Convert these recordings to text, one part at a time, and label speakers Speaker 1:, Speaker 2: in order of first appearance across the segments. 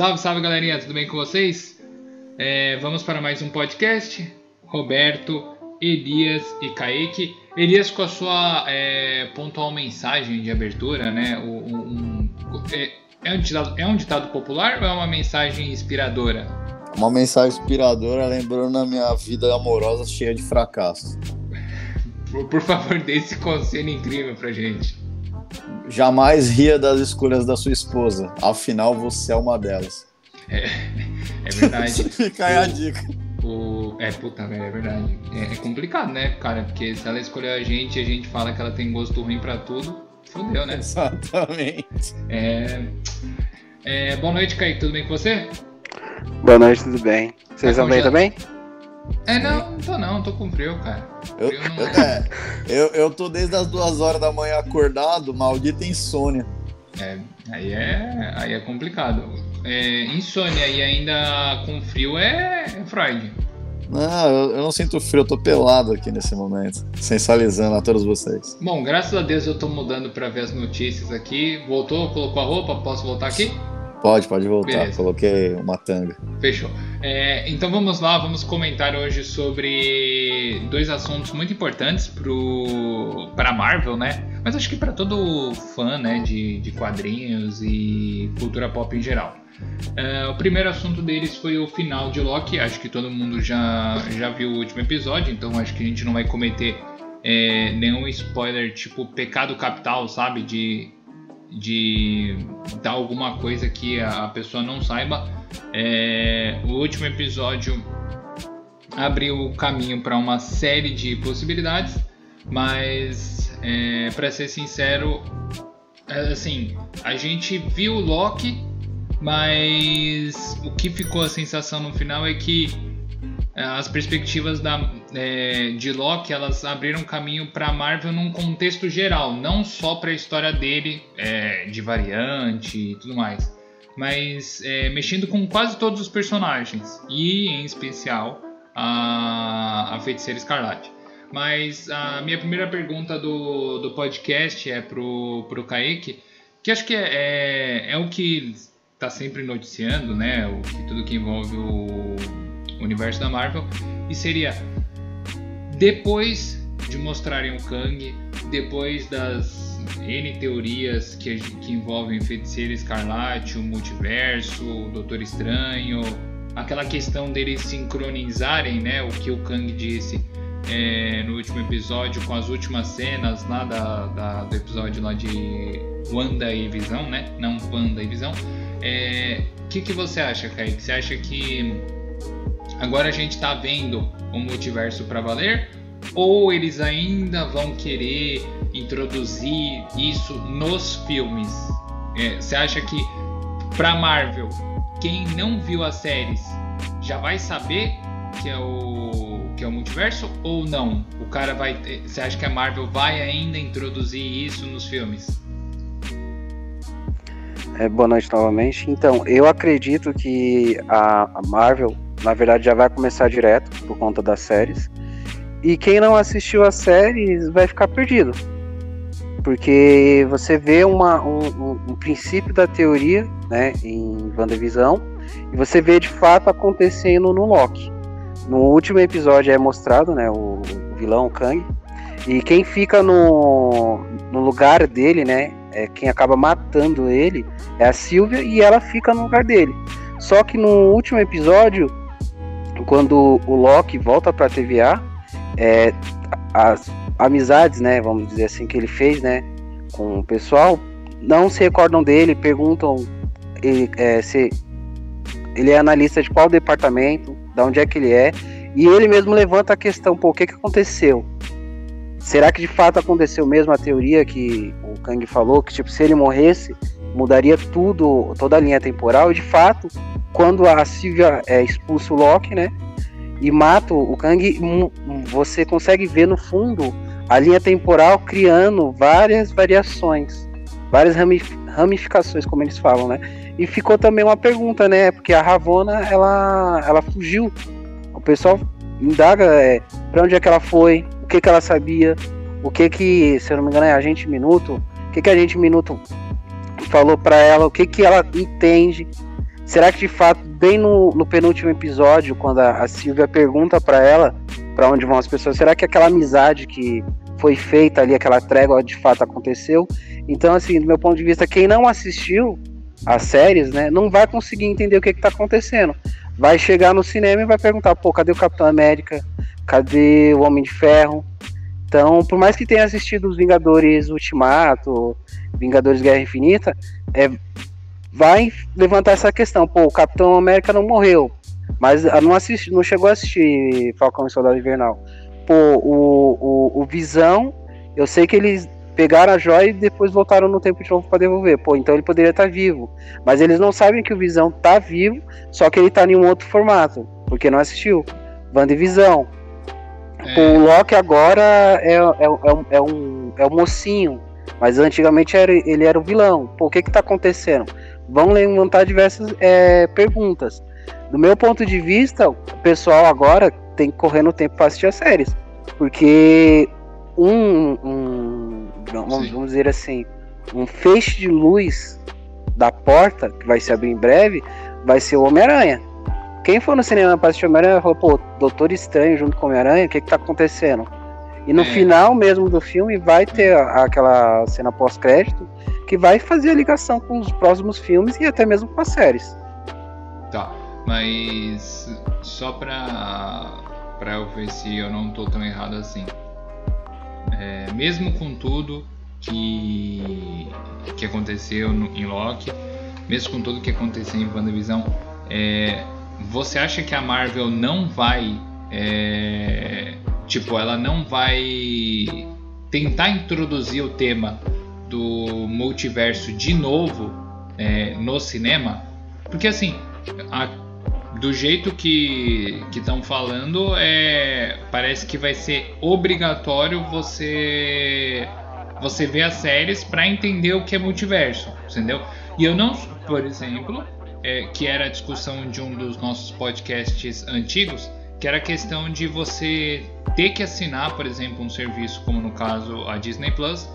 Speaker 1: Salve, salve galerinha, tudo bem com vocês? É, vamos para mais um podcast. Roberto, Elias e Kaique. Elias com a sua é, pontual mensagem de abertura, né? O, um, é, é, um ditado, é um ditado popular ou é uma mensagem inspiradora?
Speaker 2: Uma mensagem inspiradora lembrando a minha vida amorosa cheia de fracasso.
Speaker 1: Por, favor, dê esse conselho incrível pra gente.
Speaker 2: Jamais ria das escolhas da sua esposa, afinal você é uma delas.
Speaker 1: É, é verdade.
Speaker 2: Fica aí a dica.
Speaker 1: O, é, puta, velho, é verdade. É, é, complicado, né, cara? Porque se ela escolher a gente e a gente fala que ela tem gosto ruim pra tudo, fodeu, né?
Speaker 2: Exatamente.
Speaker 1: É, é, boa noite, Kaique. Tudo bem com você?
Speaker 3: Boa noite, tudo bem. Vocês estão bem também?
Speaker 1: É, não, não tô não, tô com frio, cara.
Speaker 2: Eu,
Speaker 1: Frio não-
Speaker 2: eu, é, eu, eu tô desde as duas horas da manhã acordado, maldita insônia.
Speaker 1: É, aí é, aí é complicado. É, insônia e ainda com frio é, é Freud.
Speaker 2: Não, eu, eu não sinto frio, eu tô pelado aqui nesse momento, sensualizando a todos vocês.
Speaker 1: Bom, graças a Deus eu tô mudando pra ver as notícias aqui. Voltou, colocou a roupa, posso voltar aqui?
Speaker 2: Pode, pode voltar,
Speaker 1: Beleza.
Speaker 2: coloquei uma tanga.
Speaker 1: Fechou. É, então vamos lá, vamos comentar hoje sobre dois assuntos muito importantes para Marvel, né? Mas acho que para todo fã né, de, de quadrinhos e cultura pop em geral. É, o primeiro assunto deles foi o final de Loki. Acho que todo mundo já, já viu o último episódio, então acho que a gente não vai cometer é, nenhum spoiler tipo pecado capital, sabe? De, de dar alguma coisa que a pessoa não saiba. É, o último episódio abriu o caminho para uma série de possibilidades, mas é, para ser sincero, é, assim, a gente viu o Loki, mas o que ficou a sensação no final é que as perspectivas da, é, de Loki elas abriram caminho para Marvel num contexto geral, não só para a história dele, é, de variante e tudo mais, mas é, mexendo com quase todos os personagens e em especial a, a Feiticeira Escarlate. Mas a minha primeira pergunta do, do podcast é pro, pro Kaique, que acho que é, é, é o que está sempre noticiando, né? O, tudo que envolve o universo da Marvel. E seria depois de mostrarem o Kang, depois das N teorias que, que envolvem Feiticeira Escarlate, o multiverso, o Doutor Estranho, aquela questão deles sincronizarem né, o que o Kang disse é, no último episódio com as últimas cenas lá da, da- do episódio lá de Wanda e Visão, né? Não Wanda e Visão. É, O que, que você acha, Kaique? Você acha que agora a gente tá vendo o multiverso para valer? Ou eles ainda vão querer introduzir isso nos filmes? É, você acha que pra Marvel, quem não viu as séries já vai saber que é o que é o multiverso ou não? O cara vai, você acha que a Marvel vai ainda introduzir isso nos filmes?
Speaker 3: É, boa noite novamente. Então, eu acredito que a, a Marvel, na verdade, já vai começar direto por conta das séries. E quem não assistiu as séries vai ficar perdido. Porque você vê uma, um, um- um princípio da teoria né, em WandaVisão e você vê de fato acontecendo no Loki. No último episódio é mostrado né, o, o vilão o Kang. E quem fica no, no lugar dele, né? É, quem acaba matando ele é a Sylvia e ela fica no lugar dele. Só que no último episódio, quando o Loki volta pra TVA, é, as amizades, né, vamos dizer assim, que ele fez, né, com o pessoal, não se recordam dele, perguntam ele, é, se ele é analista de qual departamento, de onde é que ele é, e ele mesmo levanta a questão, pô, o que que aconteceu? Será que de fato aconteceu mesmo a teoria que o Kang falou, que tipo, se ele morresse, mudaria tudo, toda a linha temporal, e de fato, quando a Sylvia é, expulsa o Loki, né, e mata o Kang, você consegue ver no fundo a linha temporal criando várias variações, várias rami- ramificações, como eles falam, né, e ficou também uma pergunta, né, porque a Ravonna, ela, ela fugiu, o pessoal indaga é, para onde é que ela foi, o que que ela sabia, o que que, se eu não me engano, é a gente Minuto, o que que a gente Minuto falou para ela, o que que ela entende, Será que de fato, bem no, no penúltimo episódio, quando a, a Silvia pergunta para ela para onde vão as pessoas, será que aquela amizade que foi feita ali, aquela trégua de fato aconteceu? Então, assim, do meu ponto de vista, quem não assistiu as séries, né, não vai conseguir entender o que está acontecendo. Vai chegar no cinema e vai perguntar, pô, cadê o Capitão América? Cadê o Homem de Ferro? Então, por mais que tenha assistido os Vingadores Ultimato, Vingadores Guerra Infinita, é, vai levantar essa questão. Pô, o Capitão América não morreu, mas não, assisti, não chegou a assistir Falcão e Soldado Invernal. Pô, o, o, o Visão, eu sei que eles pegaram a joia e depois voltaram no tempo de novo para devolver. Pô, então ele poderia estar tá vivo. Mas eles não sabem que o Visão tá vivo, só que ele tá em um outro formato, porque não assistiu. WandaVisão. É. O Loki agora é, é, é, é, um, é um mocinho, mas antigamente era, ele era o vilão. Pô, o que que tá acontecendo? Vão levantar diversas é, perguntas. Do meu ponto de vista, o pessoal agora tem que correr no tempo para assistir as séries. Porque um, um vamos, vamos, dizer assim, um feixe de luz da porta, que vai se abrir em breve, vai ser o Homem-Aranha. Quem for no cinema para assistir Homem-Aranha falar, pô, Doutor Estranho junto com Homem-Aranha, o que que tá acontecendo? E no é. final mesmo do filme vai ter aquela cena pós-crédito que vai fazer a ligação com os próximos filmes e até mesmo com as séries.
Speaker 1: Tá, mas só pra, pra eu ver se eu não tô tão errado assim. É, mesmo com tudo que, que aconteceu no, em Loki, mesmo com tudo que aconteceu em WandaVision, é, você acha que a Marvel não vai. É, tipo, ela não vai tentar introduzir o tema do multiverso de novo é, no cinema? Porque assim, a, do jeito que estão falando, é, parece que vai ser obrigatório você você ver as séries para entender o que é multiverso, entendeu? E eu não, por exemplo, é, que era a discussão de um dos nossos podcasts antigos, que era a questão de você ter que assinar, por exemplo, um serviço como no caso a Disney Plus,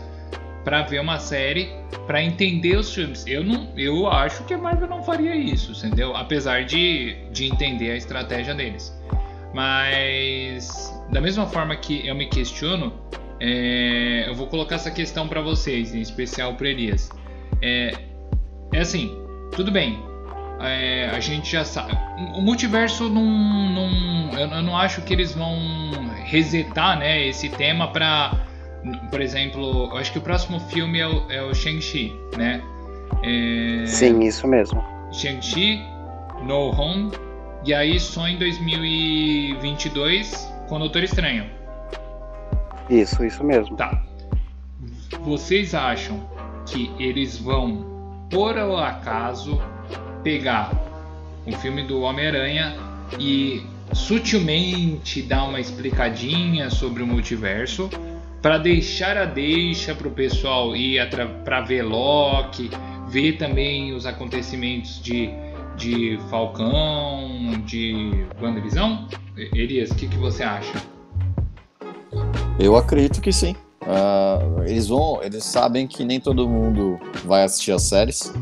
Speaker 1: para ver uma série, para entender os filmes. Eu não, eu acho que a Marvel não faria isso, entendeu? Apesar de, de entender a estratégia deles. Mas da mesma forma que eu me questiono, é, eu vou colocar essa questão para vocês, em especial para Elias. É, é assim, tudo bem, é, a gente já sabe. O multiverso não, não eu, não acho que eles vão resetar, né, esse tema para, por exemplo, eu acho que o próximo filme é o, é o Shang-Chi, né?
Speaker 3: É, Sim, isso mesmo.
Speaker 1: Shang-Chi, No Home e aí só em 2022 com o Doutor Estranho.
Speaker 3: Isso, isso mesmo.
Speaker 1: Tá. Vocês acham que eles vão, por acaso, pegar um filme do Homem-Aranha e sutilmente dar uma explicadinha sobre o multiverso para deixar a deixa para o pessoal ir para ver Loki, ver também os acontecimentos de, de Falcão, de WandaVision? Elias, o que, que você acha?
Speaker 2: Eu acredito que sim. Uh, eles vão, eles sabem que nem todo mundo vai assistir as séries.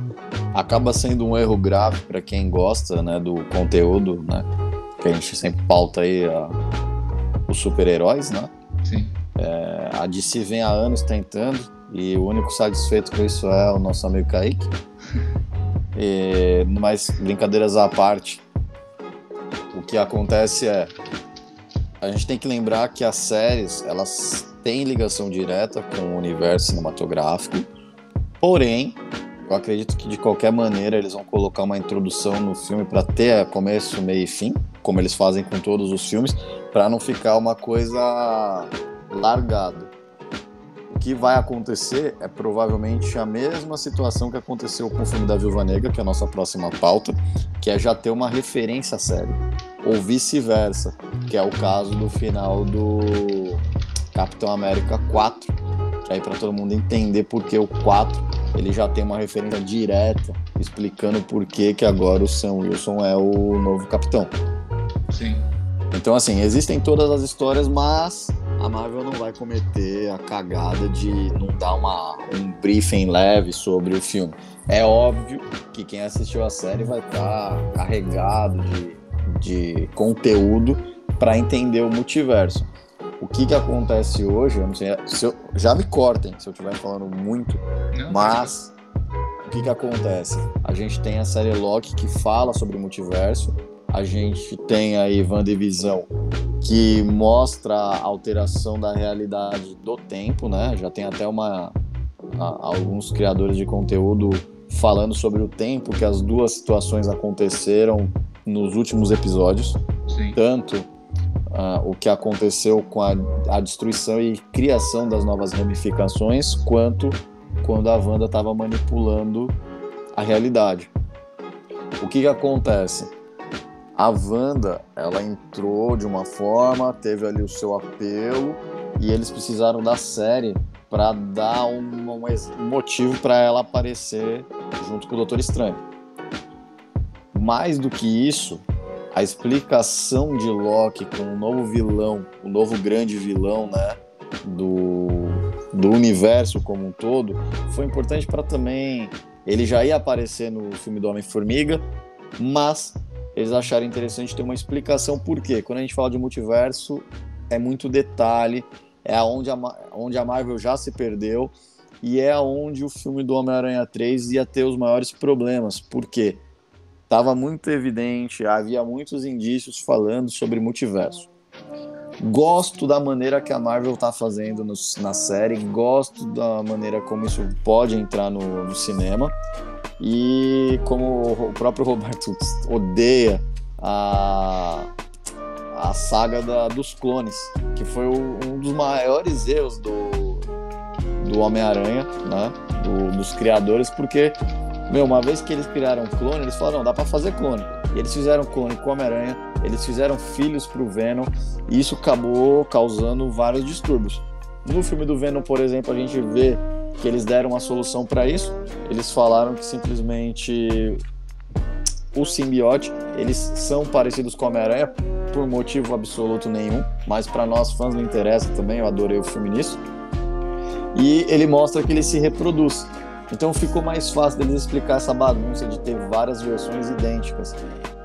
Speaker 2: Acaba sendo um erro grave para quem gosta, né, do conteúdo, né, que a gente sempre pauta aí uh, os super-heróis, né?
Speaker 1: Sim.
Speaker 2: É, a DC vem há anos tentando e o único satisfeito com isso é o nosso amigo Kaique. E, mas brincadeiras à parte, o que acontece é a gente tem que lembrar que as séries elas tem ligação direta com o universo cinematográfico, porém, eu acredito que de qualquer maneira eles vão colocar uma introdução no filme para ter começo, meio e fim, como eles fazem com todos os filmes, para não ficar uma coisa largada. O que vai acontecer é provavelmente a mesma situação que aconteceu com o filme da Viúva Negra, que é a nossa próxima pauta, que é já ter uma referência à série, ou vice-versa, que é o caso do final do Capitão América 4, que aí para todo mundo entender porque o 4 ele já tem uma referência direta explicando por que, que agora o Sam Wilson é o novo capitão.
Speaker 1: Sim.
Speaker 2: Então assim, existem todas as histórias, mas a Marvel não vai cometer a cagada de não dar uma, um briefing leve sobre o filme. É óbvio que quem assistiu a série vai estar tá carregado de, de conteúdo para entender o multiverso. O que, que acontece hoje, eu não sei, se eu, já me cortem se eu estiver falando muito, não, mas o que, que acontece? A gente tem a série Loki que fala sobre o multiverso, a gente tem aí WandaVision que mostra a alteração da realidade do tempo, né? Já tem até uma a, alguns criadores de conteúdo falando sobre o tempo que as duas situações aconteceram nos últimos episódios. Sim. Tanto uh, o que aconteceu com a, a, destruição e criação das novas ramificações, quanto quando a Wanda estava manipulando a realidade. O que, que acontece? A Wanda, ela entrou de uma forma, teve ali o seu apelo e eles precisaram da série para dar um, um motivo para ela aparecer junto com o Doutor Estranho. Mais do que isso, a explicação de Loki com o novo vilão, o novo grande vilão, né, do, do universo como um todo, foi importante para também ele já ia aparecer no filme do Homem-Formiga, mas eles acharam interessante ter uma explicação por quê. Quando a gente fala de multiverso, é muito detalhe, é onde a, onde a Marvel já se perdeu e é onde o filme do Homem-Aranha 3 ia ter os maiores problemas. Por quê? Estava muito evidente, havia muitos indícios falando sobre multiverso. Gosto da maneira que a Marvel está fazendo no, na série, gosto da maneira como isso pode entrar no, no cinema. E como o próprio Roberto odeia a, a saga da, dos clones, que foi o, um dos maiores erros do, do Homem-Aranha, né? Do, dos criadores, porque, meu, uma vez que eles criaram clone, eles falaram, não, dá pra fazer clone. E eles fizeram clone com Homem-Aranha, eles fizeram filhos pro Venom, e isso acabou causando vários distúrbios. No filme do Venom, por exemplo, a gente vê que eles deram uma solução para isso. Eles falaram que simplesmente o simbiote, eles são parecidos com Homem-Aranha por motivo absoluto nenhum, mas para nós fãs não interessa também, eu adorei o filme nisso. E ele mostra que ele se reproduz. Então ficou mais fácil deles explicar essa bagunça de ter várias versões idênticas.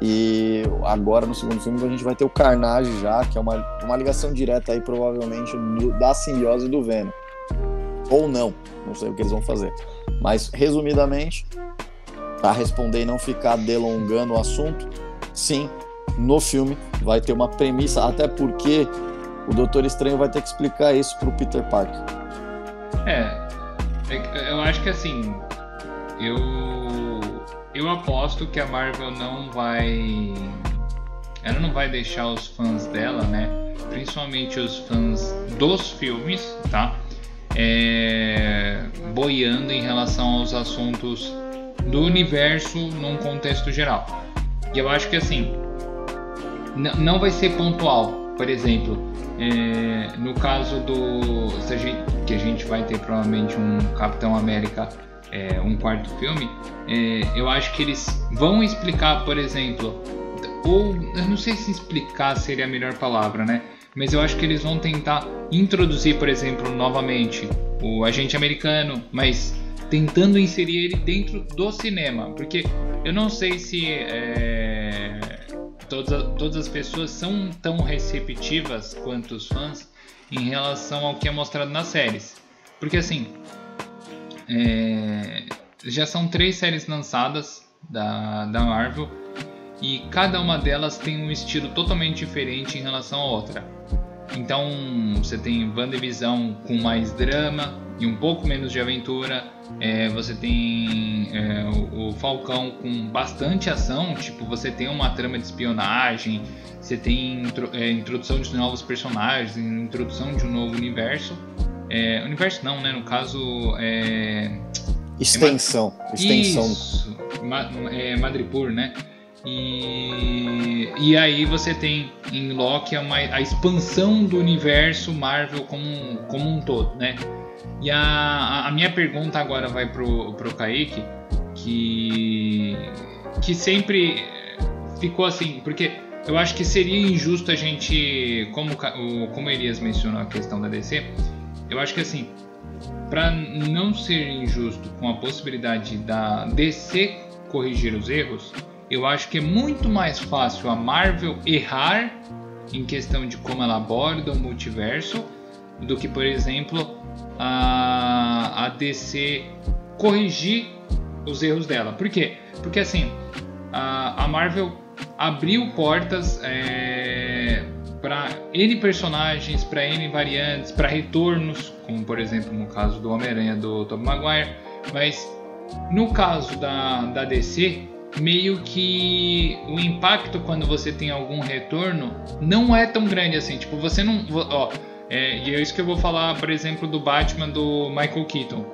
Speaker 2: E agora no segundo filme a gente vai ter o Carnage já, que é uma, uma ligação direta aí provavelmente da simbiose do Venom. Ou não, não sei o que eles vão fazer. Mas, resumidamente, para responder e não ficar delongando o assunto, sim, no filme vai ter uma premissa, até porque o Doutor Estranho vai ter que explicar isso pro Peter Parker.
Speaker 1: É eu acho que assim, eu eu aposto que a Marvel não vai ela não vai deixar os fãs dela, né? Principalmente os fãs dos filmes, tá? é, boiando em relação aos assuntos do universo num contexto geral. E eu acho que assim, não vai ser pontual. Por exemplo, é, no caso do. A gente, que a gente vai ter provavelmente um Capitão América, é, um quarto filme, é, eu acho que eles vão explicar, por exemplo, ou eu não sei se explicar seria a melhor palavra, né? mas eu acho que eles vão tentar introduzir, por exemplo, novamente o agente americano, mas tentando inserir ele dentro do cinema, porque eu não sei se é, todas, todas as pessoas são tão receptivas quanto os fãs em relação ao que é mostrado nas séries, porque assim é, já são três séries lançadas da, da Marvel e cada uma delas tem um estilo totalmente diferente em relação à outra. Então você tem WandaVision com mais drama e um pouco menos de aventura. É, você tem é, o, o, Falcão com bastante ação, tipo você tem uma trama de espionagem, você tem intro, é, introdução de novos personagens, introdução de um novo universo. É, universo não, né? No caso é
Speaker 2: extensão, extensão.
Speaker 1: Isso, Ma, é, Madripoor, né? E, e aí você tem em Loki a, a expansão do universo Marvel como, como um todo, né? E a, a minha pergunta agora vai pro, pro Kaique, que, que sempre ficou assim, porque eu acho que seria injusto a gente, como como Elias mencionou a questão da DC, eu acho que assim, para não ser injusto com a possibilidade da DC corrigir os erros, eu acho que é muito mais fácil a Marvel errar em questão de como ela aborda o multiverso do que, por exemplo, a, a DC corrigir os erros dela. Por quê? Porque assim, a, a Marvel abriu portas é, para N personagens, para N variantes, para retornos, como por exemplo no caso do Homem-Aranha do Tobey Maguire, mas no caso da, da DC, meio que o impacto quando você tem algum retorno não é tão grande assim. Tipo, você não. Ó, é, e é isso que eu vou falar, por exemplo, do Batman do Michael Keaton.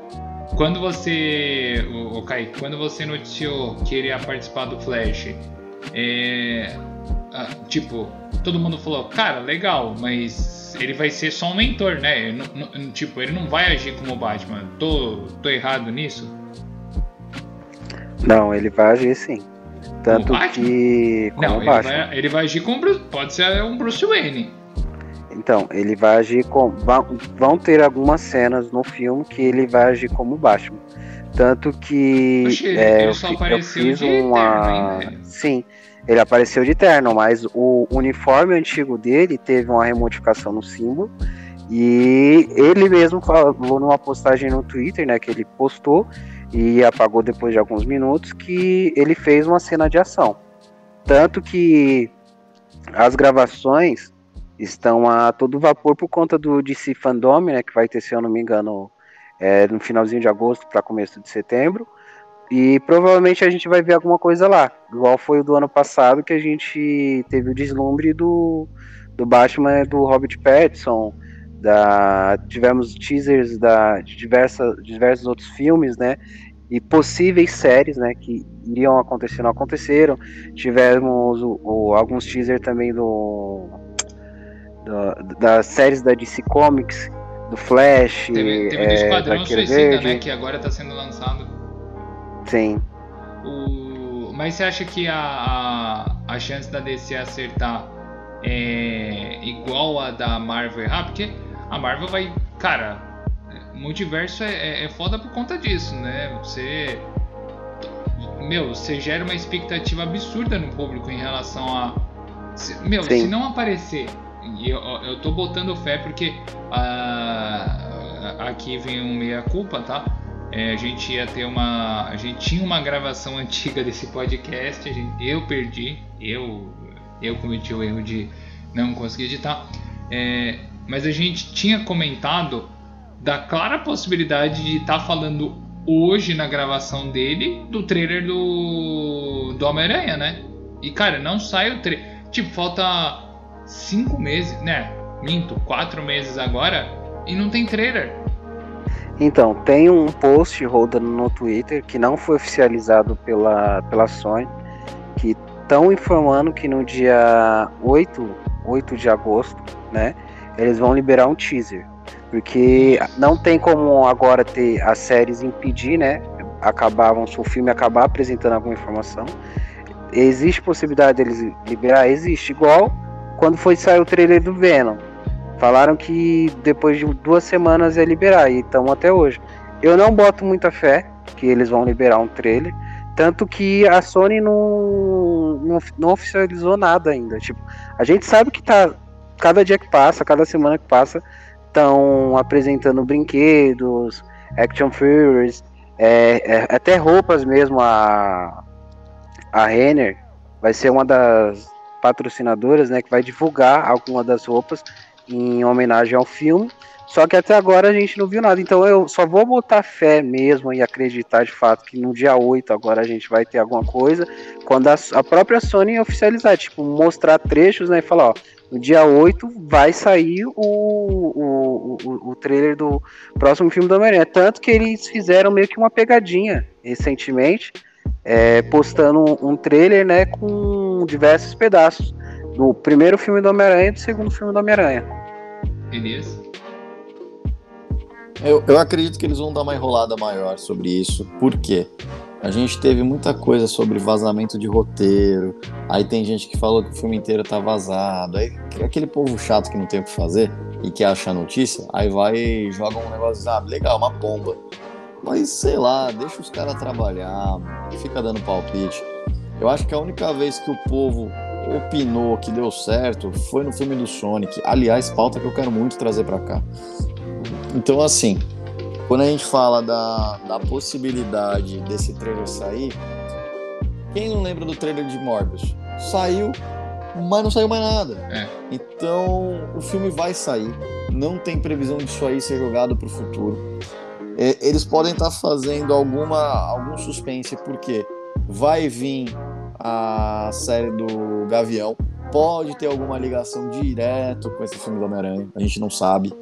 Speaker 1: Quando você. O, o Kaique, quando você noticiou que ele ia participar do Flash, é, tipo, todo mundo falou, cara, legal, mas ele vai ser só um mentor, né? Não, não, tipo, ele não vai agir como o Batman. Tô, tô errado nisso?
Speaker 3: Não, ele vai agir sim. Tanto que.
Speaker 1: não, ele vai, ele vai, agir como. Pode ser um Bruce Wayne.
Speaker 3: Então, ele vai agir como. Vão ter algumas cenas no filme que ele vai agir como Batman. Tanto que.
Speaker 1: Oxe, é, eu, fiz uma.
Speaker 3: Sim, ele apareceu de terno, mas o uniforme antigo dele teve uma remodificação no símbolo. E ele mesmo falou numa postagem no Twitter, né, que ele postou e apagou depois de alguns minutos, que ele fez uma cena de ação. Tanto que as gravações estão a todo vapor por conta do DC Fandom, né, que vai ter, se eu não me engano, é, no finalzinho de agosto para começo de setembro. E provavelmente a gente vai ver alguma coisa lá, igual foi o do ano passado que a gente teve o deslumbre do, do Batman do Robert Pattinson, da, tivemos teasers da, de diversas, diversos outros filmes, né? E possíveis séries, né? Que iriam acontecer, não aconteceram. Tivemos o, o, alguns teasers também do, das séries da DC Comics, do Flash.
Speaker 1: Teve, teve é, do Esquadrão Suicida, Verde. né? Que agora está sendo lançado.
Speaker 3: Sim.
Speaker 1: O... Mas você acha que a, a, a chance da DC acertar é igual a da Marvel errar? Porque a Marvel vai. Cara, multiverso é, é, é foda por conta disso, né? Você. Meu, você gera uma expectativa absurda no público em relação a. Se, meu, Sim. se não aparecer. E eu, eu tô botando fé porque a, aqui vem um meia-culpa, tá? É, a gente ia ter uma. A gente tinha uma gravação antiga desse podcast, gente, eu perdi, eu, eu cometi o erro de não conseguir editar. É, mas a gente tinha comentado da clara possibilidade de estar tá falando hoje na gravação dele do trailer do, do Homem-Aranha, né? E cara, não sai o trailer. Tipo, falta cinco meses, né? Minto, quatro meses agora e não tem trailer.
Speaker 3: Então, tem um post rodando no Twitter que não foi oficializado pela, pela Sony, que estão informando que no dia 8, 8 de agosto, né? eles vão liberar um teaser. Porque não tem como agora ter as séries impedir, né? Acabavam, o filme acabar apresentando alguma informação. Existe possibilidade deles liberar? Existe. Igual quando foi sair o trailer do Venom. Falaram que depois de duas semanas ia liberar, e estão até hoje. Eu não boto muita fé que eles vão liberar um trailer. Tanto que a Sony não, não, não oficializou nada ainda. Tipo, a gente sabe que tá cada dia que passa, cada semana que passa, estão apresentando brinquedos, action figures, é, é, até roupas mesmo. A, a Renner vai ser uma das patrocinadoras, né, que vai divulgar alguma das roupas em homenagem ao filme. Só que até agora a gente não viu nada. Então eu só vou botar fé mesmo e acreditar de fato que no dia 8 agora a gente vai ter alguma coisa. Quando a, a própria Sony oficializar, tipo, mostrar trechos né, e falar, ó, no dia 8 vai sair o, o, o, o trailer do próximo filme do Homem-Aranha. Tanto que eles fizeram meio que uma pegadinha recentemente, é, postando um, um trailer né, com diversos pedaços do primeiro filme do Homem-Aranha e do segundo filme do Homem-Aranha.
Speaker 1: Beleza.
Speaker 2: Eu, eu acredito que eles vão dar uma enrolada maior sobre isso. Por quê? a gente teve muita coisa sobre vazamento de roteiro. Aí tem gente que falou que o filme inteiro tá vazado. Aí aquele povo chato que não tem o que fazer e que acha a notícia, aí vai e joga um negócio, ah, legal, uma bomba. Mas sei lá, deixa os caras trabalhar, fica dando palpite. Eu acho que a única vez que o povo opinou que deu certo foi no filme do Sonic. Aliás, pauta que eu quero muito trazer para cá. Então, assim, quando a gente fala da, da possibilidade desse trailer sair, quem não lembra do trailer de Morbius? Saiu, mas não saiu mais nada.
Speaker 1: É.
Speaker 2: Então o filme vai sair. Não tem previsão disso aí ser jogado para o futuro. É, eles podem estar tá fazendo alguma algum suspense porque vai vir a série do Gavião. Pode ter alguma ligação direto com esse filme do Homem-Aranha. A gente não sabe.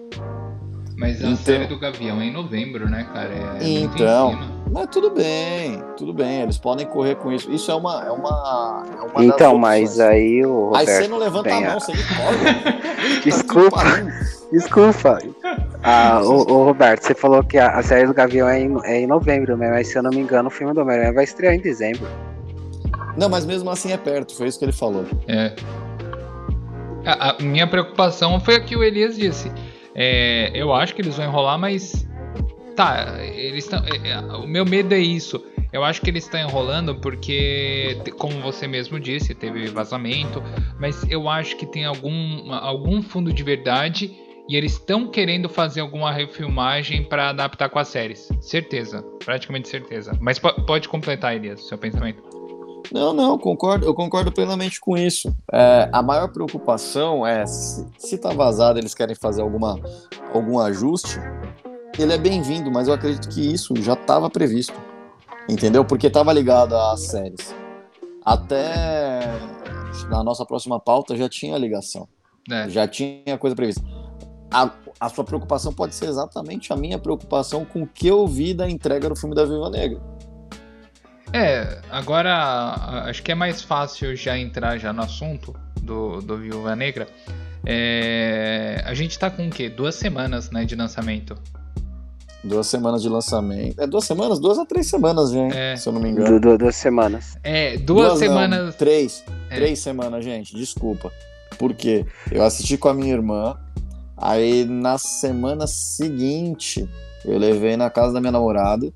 Speaker 1: Mas a então, série do Gavião é em novembro, né, cara? É
Speaker 2: então, mas tudo bem, tudo bem, eles podem correr com isso. Isso é uma. É uma, é uma
Speaker 3: então, mas aí o.
Speaker 2: Roberto, aí você não levanta a mão, você me corre.
Speaker 3: Desculpa. Desculpa. Ah, o, o, Roberto, você falou que a, a, série do Gavião é em, é em novembro, né? mas se eu não me engano, o filme do Homem-Aranha vai estrear em dezembro.
Speaker 2: Não, mas mesmo assim é perto, foi isso que ele falou.
Speaker 1: É. A, a minha preocupação foi a que o Elias disse. É, eu acho que eles vão enrolar, mas. Tá, eles estão. É, é, o meu medo é isso. Eu acho que eles estão enrolando porque, como você mesmo disse, teve vazamento, mas eu acho que tem algum, algum fundo de verdade e eles estão querendo fazer alguma refilmagem para adaptar com as séries. Certeza, praticamente certeza. Mas pode completar, Elias, seu pensamento.
Speaker 2: Não, não, concordo, eu concordo plenamente com isso. É, a maior preocupação é se, se tá vazado, eles querem fazer alguma, algum ajuste, ele é bem-vindo, mas eu acredito que isso já estava previsto. Entendeu? Porque estava ligado às séries. Até na nossa próxima pauta já tinha ligação. É. Já tinha coisa prevista. A, a sua preocupação pode ser exatamente a minha preocupação com o que eu vi da entrega do filme da Viva Negra.
Speaker 1: É, agora acho que é mais fácil já entrar já no assunto do, do Viúva Negra. É, a gente tá com o quê? Duas semanas né, de lançamento.
Speaker 2: Duas semanas de lançamento. É duas semanas? Duas a três semanas gente. é. se eu não me engano.
Speaker 3: Du duas semanas.
Speaker 1: É, duas, duas semanas. Não,
Speaker 2: três. É. Três semanas, gente. Desculpa. Por quê? Eu assisti com a minha irmã. Aí na semana seguinte eu levei na casa da minha namorada.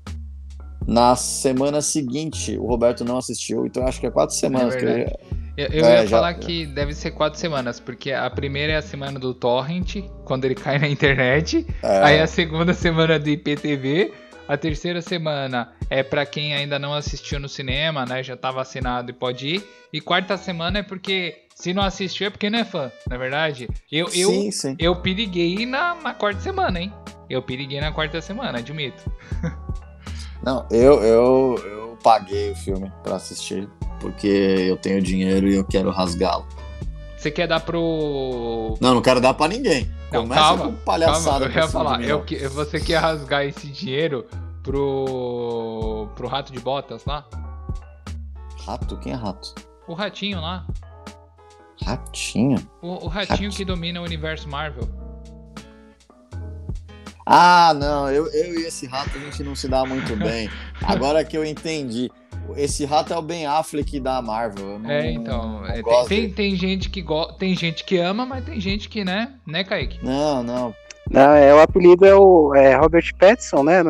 Speaker 2: Na semana seguinte, o Roberto não assistiu, então acho que é quatro semanas é que
Speaker 1: ele... Eu, eu é, ia falar que deve ser quatro semanas, porque a primeira é a semana do Torrent, quando ele cai na internet. É. Aí a segunda semana do IPTV. A terceira semana é para quem ainda não assistiu no cinema, né? Já tá vacinado e pode ir. E quarta semana é porque se não assistiu é porque não é fã, na é verdade. Eu, sim, eu, sim. eu piriguei na, na quarta semana, hein? Eu piriguei na quarta semana, admito.
Speaker 2: Não, eu, eu, eu paguei o filme para assistir, porque eu tenho dinheiro e eu quero rasgá-lo.
Speaker 1: Você quer dar pro.
Speaker 2: Não, não quero dar para ninguém.
Speaker 1: Não, Começa calma, com palhaçada. Calma, eu ia falar, eu, você quer rasgar esse dinheiro pro. pro rato de botas lá?
Speaker 2: Rato? Quem é rato?
Speaker 1: O ratinho lá.
Speaker 2: Ratinho?
Speaker 1: O, o ratinho, ratinho que domina o universo Marvel.
Speaker 2: Ah, não, eu, eu e esse rato a gente não se dá muito bem. Agora que eu entendi. Esse rato é o Ben Affleck da Marvel. Não,
Speaker 1: é, então. É, tem, tem, tem, gente que go... tem gente que ama, mas tem gente que, né? Né, Kaique?
Speaker 2: Não, não.
Speaker 3: Não, é, o apelido é o é Robert Pattinson, né?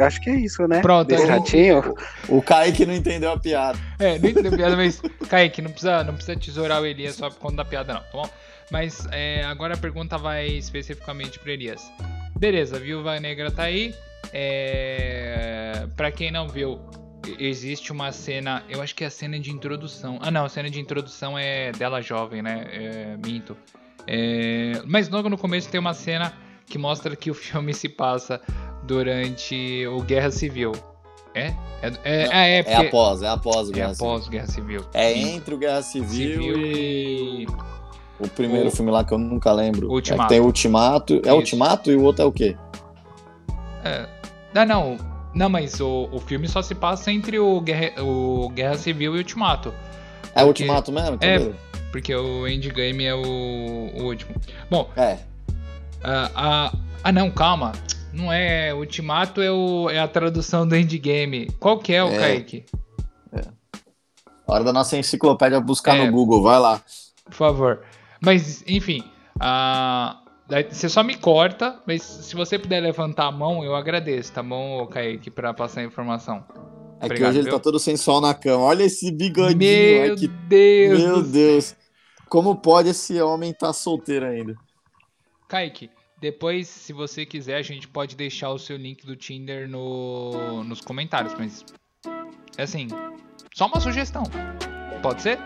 Speaker 3: acho que é isso, né?
Speaker 1: Pronto.
Speaker 3: Desse
Speaker 1: o,
Speaker 3: ratinho.
Speaker 2: O, o Kaique não entendeu a piada.
Speaker 1: É, não entendeu a piada, mas Kaique, não precisa, não precisa tesourar o Elias só por conta da piada, não, tá bom? Mas é, agora a pergunta vai especificamente para Elias. Beleza, Viúva Negra tá aí. É... Pra quem não viu, existe uma cena. Eu acho que é a cena de introdução. Ah, não, a cena de introdução é dela jovem, né? É... Minto. É... Mas logo no começo tem uma cena que mostra que o filme se passa durante o Guerra Civil. É? É, é,
Speaker 2: não, é, é, porque... é após, é após o
Speaker 1: Guerra é Civil. após Guerra Civil.
Speaker 2: É entre o Guerra Civil, Civil e... O primeiro o... filme lá que eu nunca lembro. Ultimato. É que tem o Ultimato. É Isso. Ultimato e o outro é o quê?
Speaker 1: É. Não, não. Não, mas o, o filme só se passa entre o Guerra, o Guerra Civil e o Ultimato.
Speaker 2: É o Ultimato mesmo?
Speaker 1: Então é, beleza. porque o Endgame é o, o último. Bom.
Speaker 2: É.
Speaker 1: Uh, uh, ah, não, calma. Não é. Ultimato é, o, é a tradução do endgame. Qual que é o
Speaker 2: É.
Speaker 1: Kaique?
Speaker 2: Hora da nossa enciclopédia buscar
Speaker 1: É.
Speaker 2: no Google, vai lá.
Speaker 1: Por favor. Mas, enfim. daí você só me corta, mas se você puder levantar a mão, eu agradeço, tá bom, Kaique, pra passar a informação.
Speaker 2: É que hoje ele tá todo sensual na cama. Olha esse bigodinho.
Speaker 1: Meu
Speaker 2: ai, que...
Speaker 1: Deus!
Speaker 2: Meu Deus. Como pode esse homem estar solteiro ainda?
Speaker 1: Kaique, depois, se você quiser, a gente pode deixar o seu link do Tinder no, nos comentários, mas. É assim, só uma sugestão. Pode ser?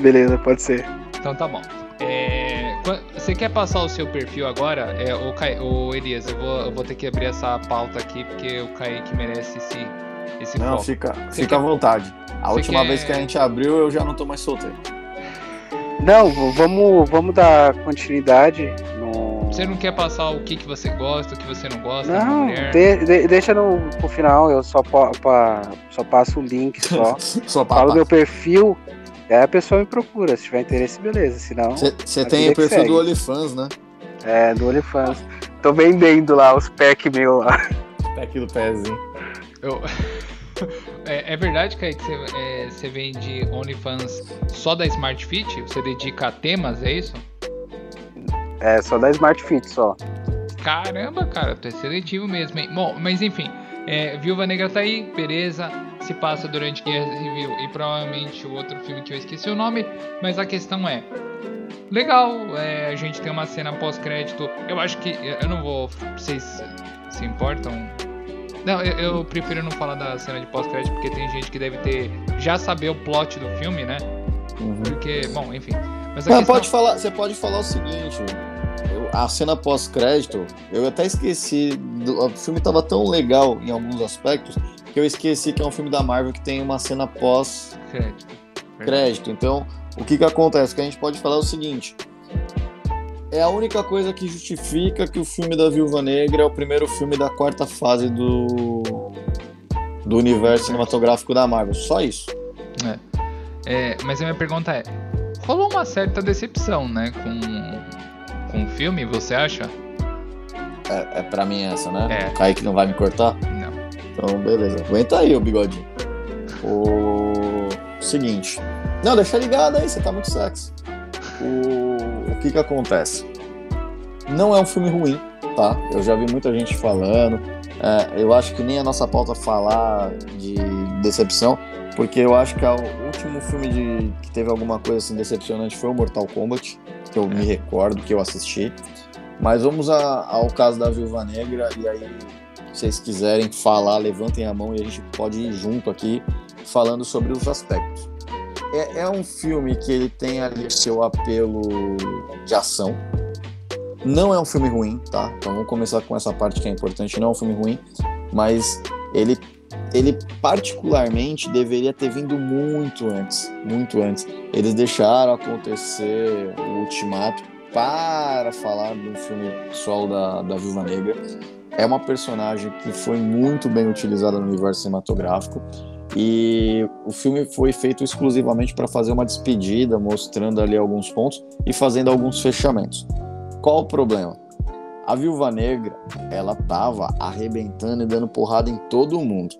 Speaker 3: Beleza, pode ser.
Speaker 1: Então tá bom. É, você quer passar o seu perfil agora? É, o, o Elias, eu vou, eu vou ter que abrir essa pauta aqui porque o Kaique merece esse, esse
Speaker 2: Não,
Speaker 1: foco.
Speaker 2: fica,
Speaker 1: Você
Speaker 2: fica à
Speaker 1: quer-
Speaker 2: vontade. A
Speaker 1: você
Speaker 2: última
Speaker 1: quer-
Speaker 2: vez que a gente abriu, eu já não tô mais solteiro.
Speaker 3: Não, vamos, vamos dar continuidade no.
Speaker 1: Você não quer passar o que, que você gosta, o que você não gosta
Speaker 3: Não, de- de- deixa no, pro final, eu só, po- pa- só passo o link só.
Speaker 2: Só
Speaker 3: Falo meu perfil, aí a pessoa me procura. Se tiver interesse, beleza. Se não,
Speaker 2: Você tem o
Speaker 3: que
Speaker 2: perfil
Speaker 3: segue.
Speaker 2: do OnlyFans, né?
Speaker 3: é do OnlyFans. Tô vendendo lá os packs meu lá.
Speaker 2: Tá aqui do pezinho.
Speaker 1: Eu- É, é verdade, Kaique, que você, é, você vende OnlyFans só da Smart Fit? Você dedica a temas, é isso?
Speaker 3: É só da Smart Fit só.
Speaker 1: Caramba, cara, tu é seletivo mesmo, hein? Bom, mas enfim, é, Viúva Negra tá aí, beleza. Se passa durante Guerra Civil e provavelmente o outro filme que eu esqueci o nome, mas a questão é. Legal, é, a gente tem uma cena pós-crédito. Eu acho que. Eu não vou. Vocês se importam? Não, eu, eu prefiro não falar da cena de pós-crédito porque tem gente que deve ter. Já saber o plot do filme, né?
Speaker 2: Uhum.
Speaker 1: Porque, bom, enfim. Mas a
Speaker 2: Não,
Speaker 1: questão...
Speaker 2: pode falar, você pode falar o seguinte. Eu- a cena pós-crédito, eu até esqueci. do- o filme tava tão legal em alguns aspectos que eu esqueci que é um filme da Marvel que tem uma cena pós-crédito.
Speaker 1: Crédito.
Speaker 2: Então, o que que acontece? O que a gente pode falar é o seguinte. É a única coisa que justifica que o filme da Viúva Negra é o primeiro filme da quarta fase do, do universo cinematográfico da Marvel. Só isso.
Speaker 1: É, mas a minha pergunta é: rolou uma certa decepção, né, com, com o filme, você acha?
Speaker 2: É, é pra mim essa, né?
Speaker 1: É.
Speaker 2: O Kaique não vai me cortar?
Speaker 1: Não.
Speaker 2: Então, beleza. Aguenta aí, o bigodinho. O seguinte. Não, deixa ligado aí, você tá muito sexy. O, o que que acontece? Não é um filme ruim, tá? Eu já vi muita gente falando. É, eu acho que nem a nossa pauta falar de decepção, porque eu acho que o último filme de, que teve alguma coisa assim decepcionante foi o Mortal Kombat, que eu me recordo, que eu assisti. Mas vamos a- ao caso da Viúva Negra, e aí, se vocês quiserem falar, levantem a mão e a gente pode ir junto aqui falando sobre os aspectos. É, é um filme que ele tem ali seu apelo de ação. Não é um filme ruim, tá? Então vamos começar com essa parte que é importante. Não é um filme ruim, mas ele, ele particularmente deveria ter vindo muito antes, muito antes. Eles deixaram acontecer o Ultimato para falar do filme solo da, da Viúva Negra. É uma personagem que foi muito bem utilizada no universo cinematográfico. E o filme foi feito exclusivamente para fazer uma despedida, mostrando ali alguns pontos e fazendo alguns fechamentos. Qual o problema? A Viúva Negra, ela tava arrebentando e dando porrada em todo mundo.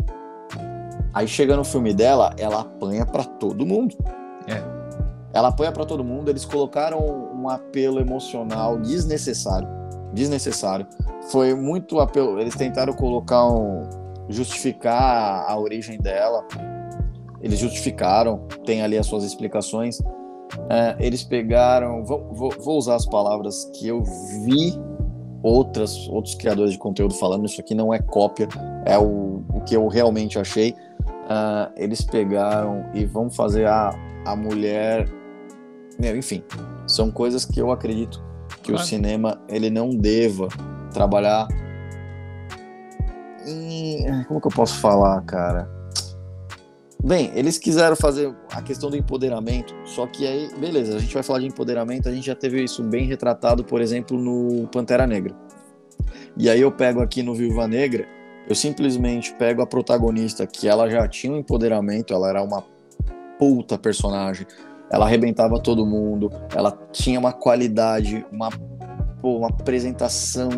Speaker 2: Aí chega no filme dela, ela apanha para todo mundo.
Speaker 1: É.
Speaker 2: Ela apanha para todo mundo, eles colocaram um apelo emocional desnecessário. Desnecessário. Foi muito apelo, eles tentaram colocar um justificar a origem dela. Eles justificaram, tem ali as suas explicações. É, eles pegaram, vou, vou, vou usar as palavras que eu vi outras, outros criadores de conteúdo falando, isso aqui não é cópia, é o, o que eu realmente achei. Ah, eles pegaram e vão fazer a, a mulher. Meu, enfim, são coisas que eu acredito que o
Speaker 1: Claro.
Speaker 2: cinema ele não deva trabalhar em. Como que eu posso falar, cara? Bem, eles quiseram fazer a questão do empoderamento, só que aí, beleza, a gente vai falar de empoderamento, a gente já teve isso bem retratado, por exemplo, no Pantera Negra. E aí eu pego aqui no Viúva Negra, eu simplesmente pego a protagonista, que ela já tinha um empoderamento, ela era uma puta personagem, ela arrebentava todo mundo, ela tinha uma qualidade, uma, pô, uma apresentação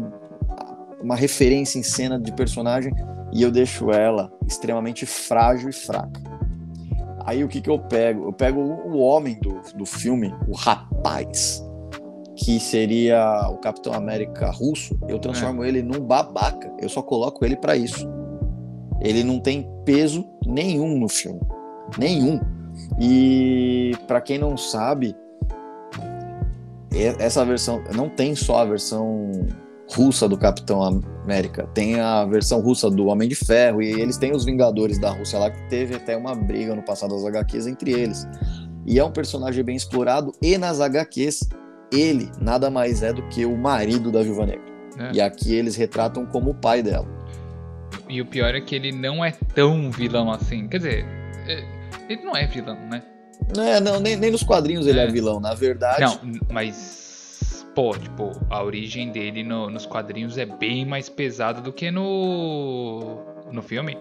Speaker 2: uma referência em cena de personagem e eu deixo ela extremamente frágil e fraca. Aí o que, que eu pego? Eu pego o homem do, do filme, o rapaz, que seria o Capitão América russo, eu transformo é. ele num babaca. Eu só coloco ele para isso. Ele não tem peso nenhum no filme. Nenhum. E para quem não sabe, essa versão não tem só a versão russa do Capitão América, tem a versão russa do Homem de Ferro e eles têm os Vingadores da Rússia lá que teve até uma briga no passado das HQs entre eles. E é um personagem bem explorado e nas HQs ele nada mais é do que o marido da Viúva Negra. É. E aqui eles retratam como o pai dela.
Speaker 1: E o pior é que ele não é tão vilão assim. Quer dizer, é, ele não é vilão, né?
Speaker 2: É, não, nem, nem nos quadrinhos ele é. é vilão, na verdade.
Speaker 1: Não, mas, pô, tipo, a origem dele no, nos quadrinhos é bem mais pesada do que no, no filme.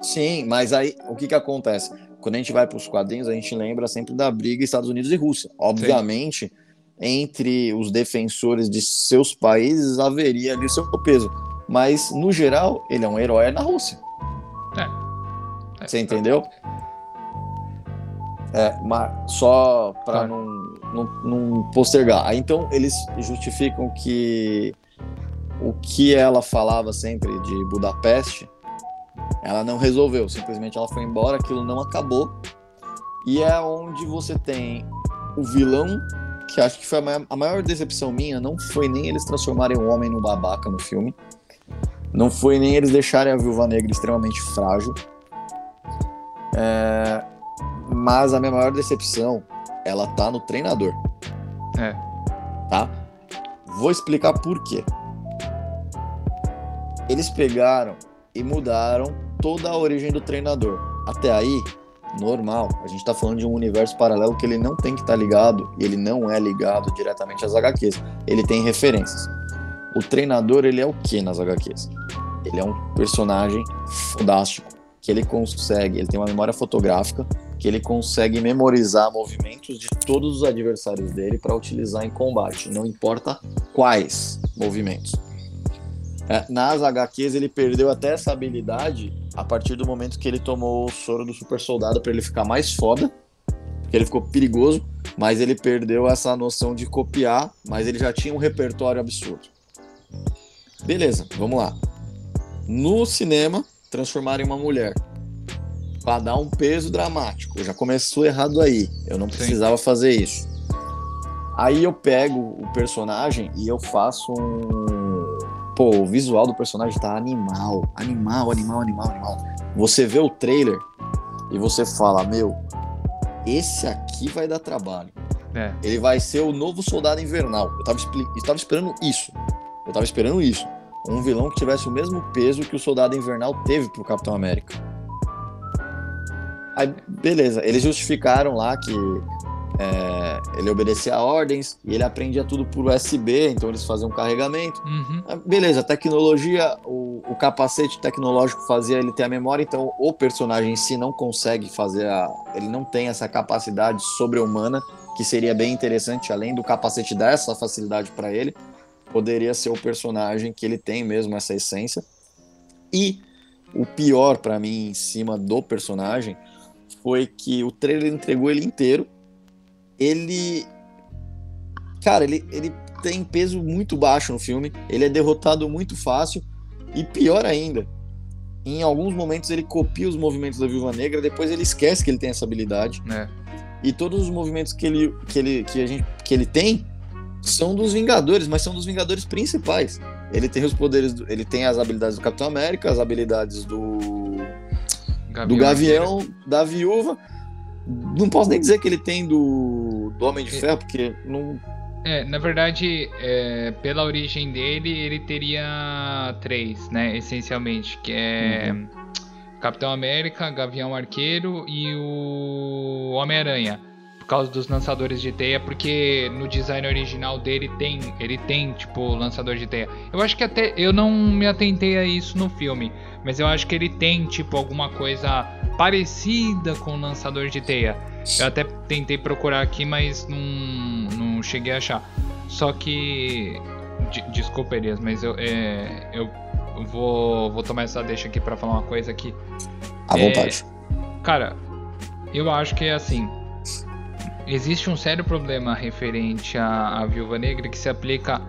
Speaker 2: Sim, mas aí o que que acontece? Quando a gente vai para os quadrinhos, a gente lembra sempre da briga Estados Unidos e Rússia. Obviamente, Sim. entre os defensores de seus países haveria ali o seu peso. Mas, no geral, ele é um herói na Rússia. É. é. Você entendeu? É, mas só para não, não, não postergar. Então, eles justificam que o que ela falava sempre de Budapeste, ela não resolveu. Simplesmente ela foi embora, aquilo não acabou. E é onde você tem o vilão, que acho que foi a maior, a maior decepção minha, não foi nem eles transformarem o homem no babaca no filme. Não foi nem eles deixarem a Viúva Negra extremamente frágil. É, mas a minha maior decepção, ela tá no treinador.
Speaker 1: É.
Speaker 2: Tá? Vou explicar por quê. Eles pegaram e mudaram toda a origem do treinador. Até aí, normal. A gente tá falando de um universo paralelo que ele não tem que estar tá ligado, e ele não é ligado diretamente às HQs. Ele tem referências. O treinador, ele é o que nas HQs? Ele é um personagem fantástico, que ele consegue, ele tem uma memória fotográfica que ele consegue memorizar movimentos de todos os adversários dele para utilizar em combate, não importa quais movimentos. É, nas HQs ele perdeu até essa habilidade a partir do momento que ele tomou o soro do super soldado para ele ficar mais foda, porque ele ficou perigoso, mas ele perdeu essa noção de copiar, mas ele já tinha um repertório absurdo. Beleza, vamos lá. No cinema, transformar em uma mulher para dar um peso dramático. Já começou errado aí. Eu não precisava Sim. fazer isso. Aí eu pego o personagem e eu faço um. Pô, o visual do personagem tá animal. Animal, animal, animal, animal. Você vê o trailer e você fala: Meu, esse aqui vai dar trabalho. É. Ele vai ser o novo soldado invernal. Eu tava, eu tava esperando isso. Eu tava esperando isso. Um vilão que tivesse o mesmo peso que o soldado invernal teve pro Capitão América. Aí, beleza, eles justificaram lá que é, ele obedecia a ordens e ele aprendia tudo por USB, então eles faziam um carregamento.
Speaker 1: Uhum.
Speaker 2: Beleza, tecnologia, o, o, capacete tecnológico fazia ele ter a memória, então o personagem em si não consegue fazer a. Ele não tem essa capacidade sobre-humana, que seria bem interessante, além do capacete dar essa facilidade para ele, poderia ser o personagem que ele tem mesmo essa essência. E o pior para mim em cima do personagem foi que o trailer entregou ele inteiro. Ele. Cara, ele, ele tem peso muito baixo no filme. Ele é derrotado muito fácil. E pior ainda, em alguns momentos ele copia os movimentos da Viúva Negra, depois ele esquece que ele tem essa habilidade.
Speaker 1: É.
Speaker 2: E todos os movimentos que ele, que ele, que a gente, que ele tem são dos Vingadores, mas são dos Vingadores principais. Ele tem os poderes, do, ele tem as habilidades do Capitão América, as habilidades do Gavião, do Gavião, da Viúva. Não posso nem dizer que ele tem do, do Homem de é. Ferro, porque não.
Speaker 1: É, na verdade, é, pela origem dele, ele teria três, né? Essencialmente, que é uhum. Capitão América, Gavião Arqueiro e o Homem-Aranha por causa dos lançadores de teia, porque no design original dele tem, ele tem tipo lançador de teia. Eu acho que até eu não me atentei a isso no filme, mas eu acho que ele tem tipo alguma coisa parecida com o lançador de teia. Eu até tentei procurar aqui, mas não, não cheguei a achar. Só que de, desculpa, Elias, mas eu, é, eu vou, vou tomar essa deixa aqui para falar uma coisa aqui.
Speaker 2: À é, vontade.
Speaker 1: Cara, eu acho que é assim. Existe um sério problema referente à, à Viúva Negra que se aplica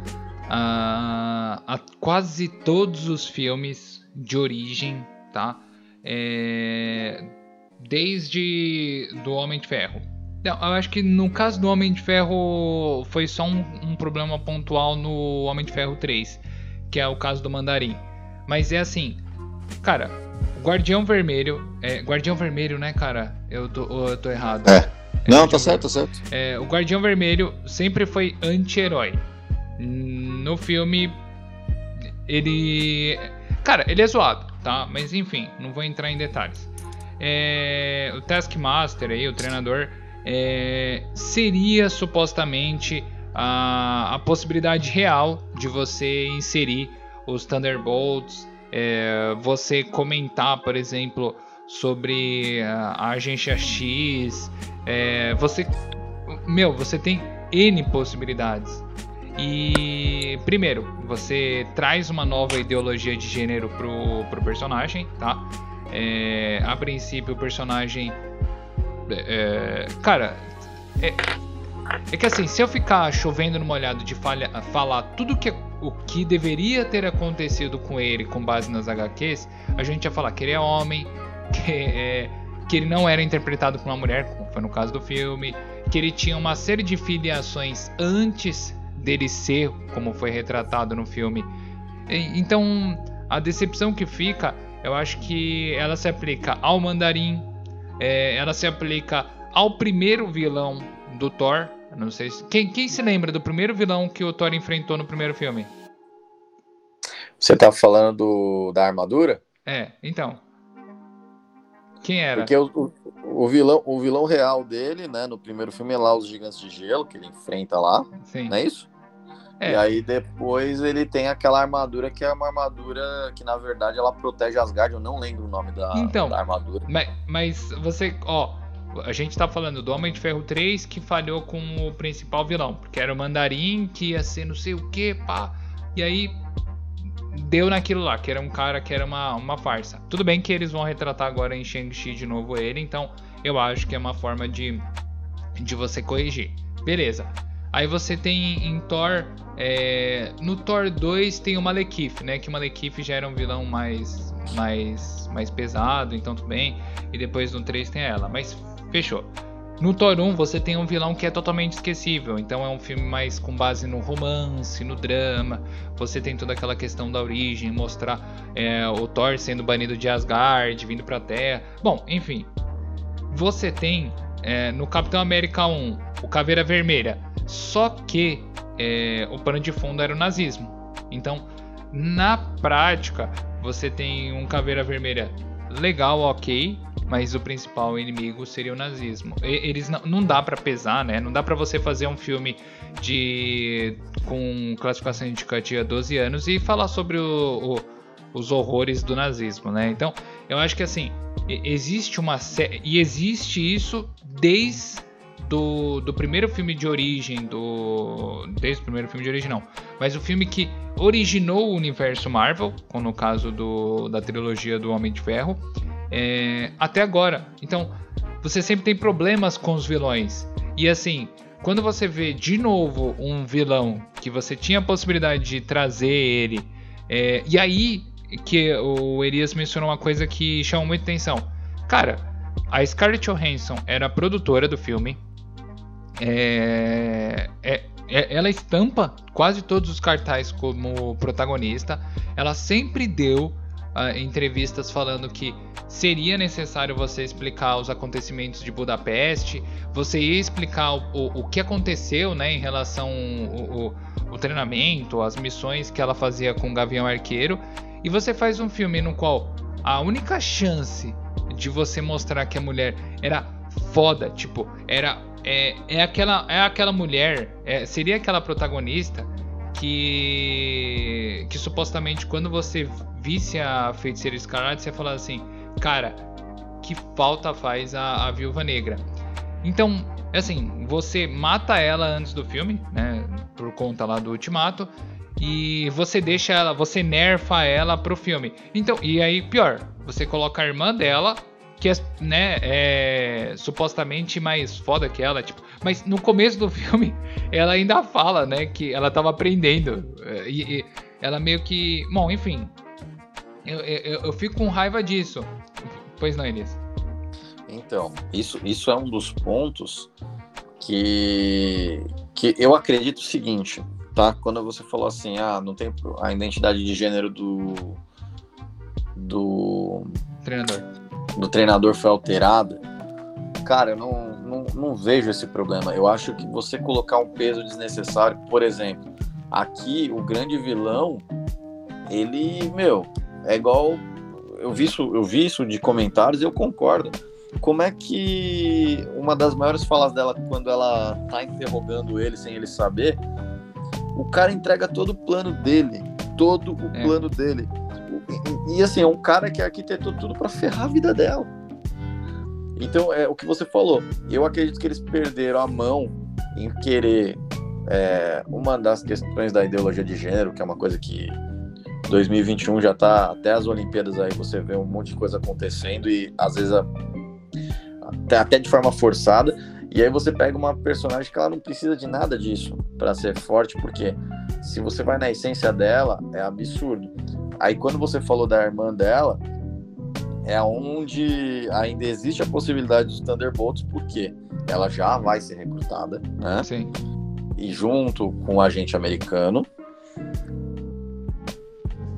Speaker 1: a, a quase todos os filmes de origem, tá? É, desde do Homem de Ferro. Não, eu acho que no caso do Homem de Ferro foi só um, um, problema pontual no Homem de Ferro 3, que é o caso do Mandarim. Mas é assim, cara, Guardião Vermelho. É, Guardião Vermelho, né, cara? Eu tô, eu tô errado.
Speaker 2: É. é Não, tá certo, tá certo.
Speaker 1: É, o Guardião Vermelho sempre foi anti-herói. No filme, ele. Cara, ele é zoado, tá? Mas enfim, não vou entrar em detalhes. É, o Taskmaster aí, o treinador, é, seria supostamente a, a possibilidade real de você inserir os Thunderbolts, é, você comentar, por exemplo, sobre a agência X, é, você, meu, você tem N possibilidades. E primeiro, você traz uma nova ideologia de gênero pro, pro personagem, tá? É, a princípio o personagem. É, cara, é, é que assim, se eu ficar chovendo no molhado de falha, falar tudo que o que deveria ter acontecido com ele com base nas HQs, a gente ia falar que ele é homem, que, é, que ele não era interpretado por uma mulher, como foi no caso do filme, que ele tinha uma série de filiações antes dele ser como foi retratado no filme. Então, a decepção que fica, eu acho que ela se aplica ao Mandarim, é, ela se aplica ao primeiro vilão do Thor. Não sei se... quem, quem se lembra do primeiro vilão que o Thor enfrentou no primeiro filme?
Speaker 2: Você tá falando do, da armadura?
Speaker 1: É, então. Quem era?
Speaker 2: Porque o, o, o, vilão, o vilão real dele, né, no primeiro filme é lá os gigantes de gelo, que ele enfrenta lá. Sim. Não é isso? É. E aí depois ele tem aquela armadura que é uma armadura que na verdade ela protege Asgard, eu não lembro o nome da,
Speaker 1: então,
Speaker 2: da armadura.
Speaker 1: Mas, mas você, ó, a gente tá falando do Homem de Ferro 3 que falhou com o principal vilão, porque era o Mandarim que ia ser não sei o que, pá. E aí deu naquilo lá, que era um cara que era uma, uma farsa. Tudo bem que eles vão retratar agora em Shang-Chi de novo ele, então eu acho que é uma forma de, de você corrigir. Beleza. Aí você tem em Thor. É, no Thor 2 tem o Malekith, né? Que o Malekith já era um vilão mais, mais, mais pesado, então tudo bem. E depois no 3 tem ela. Mas fechou. No Thor 1 você tem um vilão que é totalmente esquecível, então é um filme mais com base no romance, no drama. Você tem toda aquela questão da origem, mostrar é, o Thor sendo banido de Asgard, vindo pra Terra. Bom, enfim. Você tem é, no Capitão América 1 o Caveira Vermelha, só que é, o pano de fundo era o nazismo. Então, na prática, você tem um Caveira Vermelha legal, ok, mas o principal inimigo seria o nazismo. Eles não, não dá para pesar, né? Não dá para você fazer um filme de com classificação indicativa 12 anos e falar sobre o, o, os horrores do nazismo, né? Então, eu acho que assim, existe uma e existe isso desde do, do primeiro filme de origem do desde o primeiro filme de origem não, mas o filme que originou o universo Marvel, como no caso do, da trilogia do Homem de Ferro é, até agora. Então, você sempre tem problemas com os vilões. E assim, quando você vê de novo um vilão que você tinha a possibilidade de trazer ele, é, e aí que o Elias mencionou uma coisa que chamou muita atenção. Cara, a Scarlett Johansson era a produtora do filme. É, é, é ela estampa quase todos os cartazes como protagonista. Ela sempre deu uh, entrevistas falando que seria necessário você explicar os acontecimentos de Budapeste, você ia explicar o, o, o que aconteceu né, em relação ao, treinamento, as missões que ela fazia com o Gavião Arqueiro, e você faz um filme no qual a única chance de você mostrar que a mulher era foda, tipo, era é, é aquela é aquela mulher, é, seria aquela protagonista que que supostamente quando você visse a feiticeira escarlate, você falar assim, cara, que falta faz a, a viúva negra. Então, assim, você mata ela antes do filme, né? Por conta lá do ultimato. e você deixa ela, você nerfa ela pro filme. Então, e aí pior, você coloca a irmã dela que é, né, é supostamente mais foda que ela, tipo, mas no começo do filme ela ainda fala, né, que ela tava aprendendo é, e, e ela meio que, bom, enfim, eu, eu, eu, fico com raiva disso. Pois não, Elias?
Speaker 2: Então, isso, isso é um dos pontos que, que eu acredito o seguinte, tá? Quando você falou assim, ah, não tem a identidade de gênero do do
Speaker 1: treinador
Speaker 2: do treinador foi alterada, cara, eu não, não, não vejo esse problema. Eu acho que você colocar um peso desnecessário, por exemplo, aqui o grande vilão, ele, meu, é igual. Eu vi isso, eu vi isso de comentários e eu concordo. Como é que uma das maiores falas dela, quando ela tá interrogando ele sem ele saber, o cara entrega todo o plano dele. Todo o é. plano dele. E, assim, é um cara que arquitetou tudo para ferrar a vida dela. Então, é o que você falou. Eu acredito que eles perderam a mão em querer é, uma das questões da ideologia de gênero, que é uma coisa que 2021 já tá até as Olimpíadas aí você vê um monte de coisa acontecendo e às vezes a, até, até de forma forçada. E aí você pega uma personagem que ela não precisa de nada disso para ser forte, porque se você vai na essência dela, é absurdo. Aí quando você falou da irmã dela, é onde ainda existe a possibilidade dos Thunderbolts, porque ela já vai ser recrutada, né?
Speaker 1: Sim.
Speaker 2: E junto com o agente americano.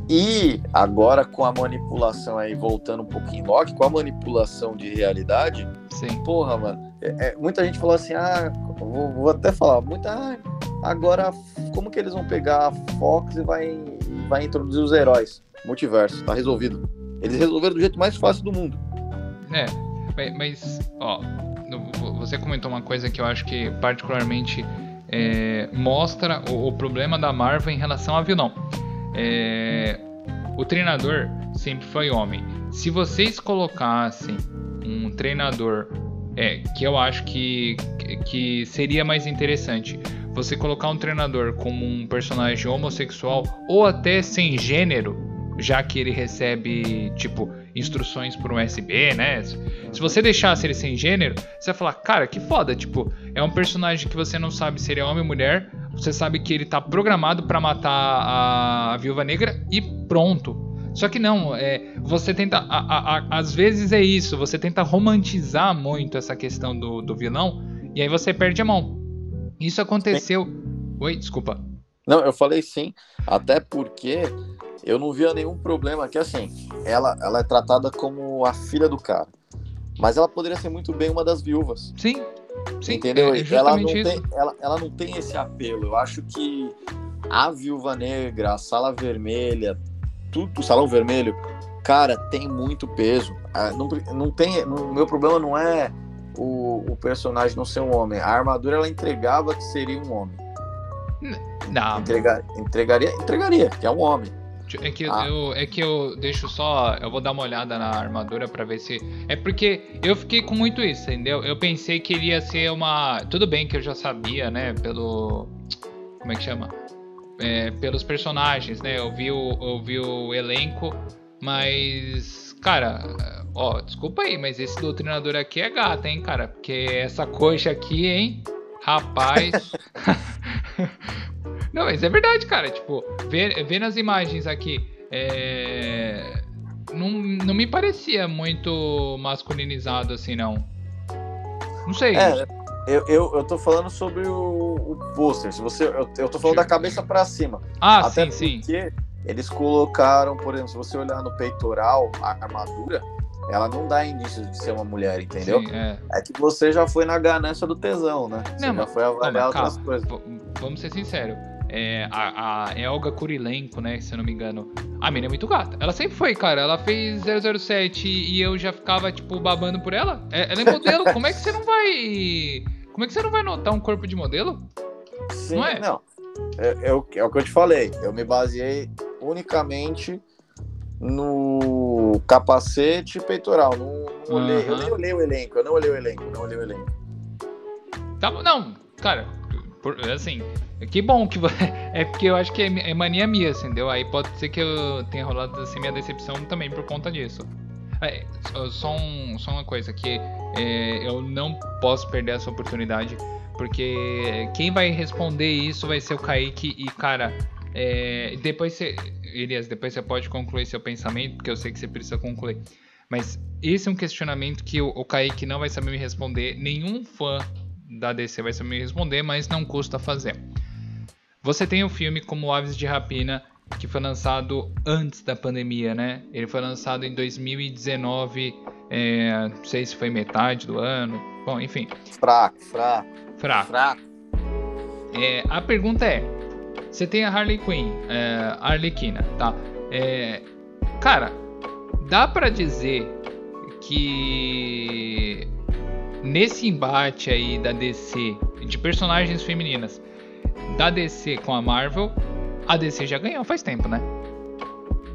Speaker 2: E agora com a manipulação aí, voltando um pouquinho Loki, com a manipulação de realidade,
Speaker 1: Sim.
Speaker 2: porra, mano. É, é, muita gente falou assim, ah, vou, vou até falar, muita. Ah, agora, como que eles vão pegar a Fox e vai vai introduzir os heróis. Multiverso, tá resolvido. Eles resolveram do jeito mais fácil do mundo.
Speaker 1: É, mas, ó, você comentou uma coisa que eu acho que particularmente é, mostra o, o, problema da Marvel em relação a vilão. É, o treinador sempre foi homem. Se vocês colocassem um treinador, é, que eu acho que, que seria mais interessante, você colocar um treinador como um personagem homossexual ou até sem gênero, já que ele recebe, tipo, instruções por um USB, né? Se você deixasse ele sem gênero, você vai falar, cara, que foda, tipo, é um personagem que você não sabe se ele é homem ou mulher, você sabe que ele tá programado para matar a, a Viúva Negra e pronto. Só que não, é, você tenta. A, a, às vezes é isso, você tenta romantizar muito essa questão do, do vilão, e aí você perde a mão. Isso aconteceu. Sim. Oi, desculpa.
Speaker 2: Não, eu falei sim, até porque eu não via nenhum problema que assim, ela, ela é tratada como a filha do cara. Mas ela poderia ser muito bem uma das viúvas.
Speaker 1: Sim. Sim,
Speaker 2: entendeu? É ela, não isso. tem, ela, ela não tem esse apelo. Eu acho que a Viúva Negra, a Sala Vermelha, tudo, o Salão Vermelho, cara, tem muito peso. Ah, não, não tem, o meu problema não é o, o personagem não ser um homem. A armadura ela entregava que seria um homem.
Speaker 1: Não.
Speaker 2: Entregar, entregaria, entregaria, que é um homem.
Speaker 1: É que, ah. eu, é que eu deixo só. Eu vou dar uma olhada na armadura para ver se. É porque eu fiquei com muito isso, entendeu? Eu pensei que iria ser uma. Tudo bem que eu já sabia, né? Pelo. Como é que chama? É, pelos personagens, né? Eu vi, o, eu vi o elenco, mas. Cara, Ó, desculpa aí, mas esse doutrinador aqui é gato, hein, cara? Porque essa coxa aqui, hein? Rapaz. não, mas é verdade, cara. Tipo, vendo as imagens aqui, é... não, não me parecia muito masculinizado assim, não. Não sei.
Speaker 2: É, eu, eu, eu tô falando sobre o, o pôster. Se você, eu, eu tô falando da cabeça para cima.
Speaker 1: Ah, Até sim,
Speaker 2: porque
Speaker 1: sim.
Speaker 2: Eles colocaram, por exemplo, se você olhar no peitoral, a armadura, ela não dá indícios de ser uma mulher, entendeu? Sim, é. é. que você já foi na ganância do tesão, né? Você não, já foi avaliar outras calma, coisas.
Speaker 1: Vamos ser sinceros. É, a, a Elga Kurilenko, né? Se eu não me engano. A mina é muito gata. Ela sempre foi, cara. Ela fez 007 e eu já ficava, tipo, babando por ela. É, ela é modelo. Como é que você não vai. Como é que você não vai notar um corpo de modelo?
Speaker 2: Sim, não. É? não. É, é, o, é o que eu te falei. Eu me baseei unicamente no capacete e peitoral. Não, não uhum. olhei, eu nem olhei o elenco, eu não olhei o elenco, não olhei o elenco.
Speaker 1: Tá, não, cara, Por, assim, que bom que é porque eu acho que é, é, mania minha, assim, entendeu? Aí pode ser que eu tenha rolado assim minha decepção também por conta disso. É, só, um, só uma coisa que é, eu não posso perder essa oportunidade porque quem vai responder isso vai ser o Kaique e cara, é, depois você, Elias, depois você pode concluir seu pensamento porque eu sei que você precisa concluir. Mas esse é um questionamento que o, o Kaique não vai saber me responder, nenhum fã da DC vai saber me responder, mas não custa fazer. Você tem o filme como Aves de Rapina, que foi lançado antes da pandemia, né? Ele foi lançado em 2019, é, não sei se foi metade do ano. Bom, enfim.
Speaker 2: Fraco, fraco.
Speaker 1: Fraco. fraco. É, a pergunta é: você tem a Harley Quinn, é, Arlequina, tá? É, cara, dá para dizer que nesse embate aí da DC de personagens femininas da DC com a Marvel, a DC já ganhou faz tempo, né?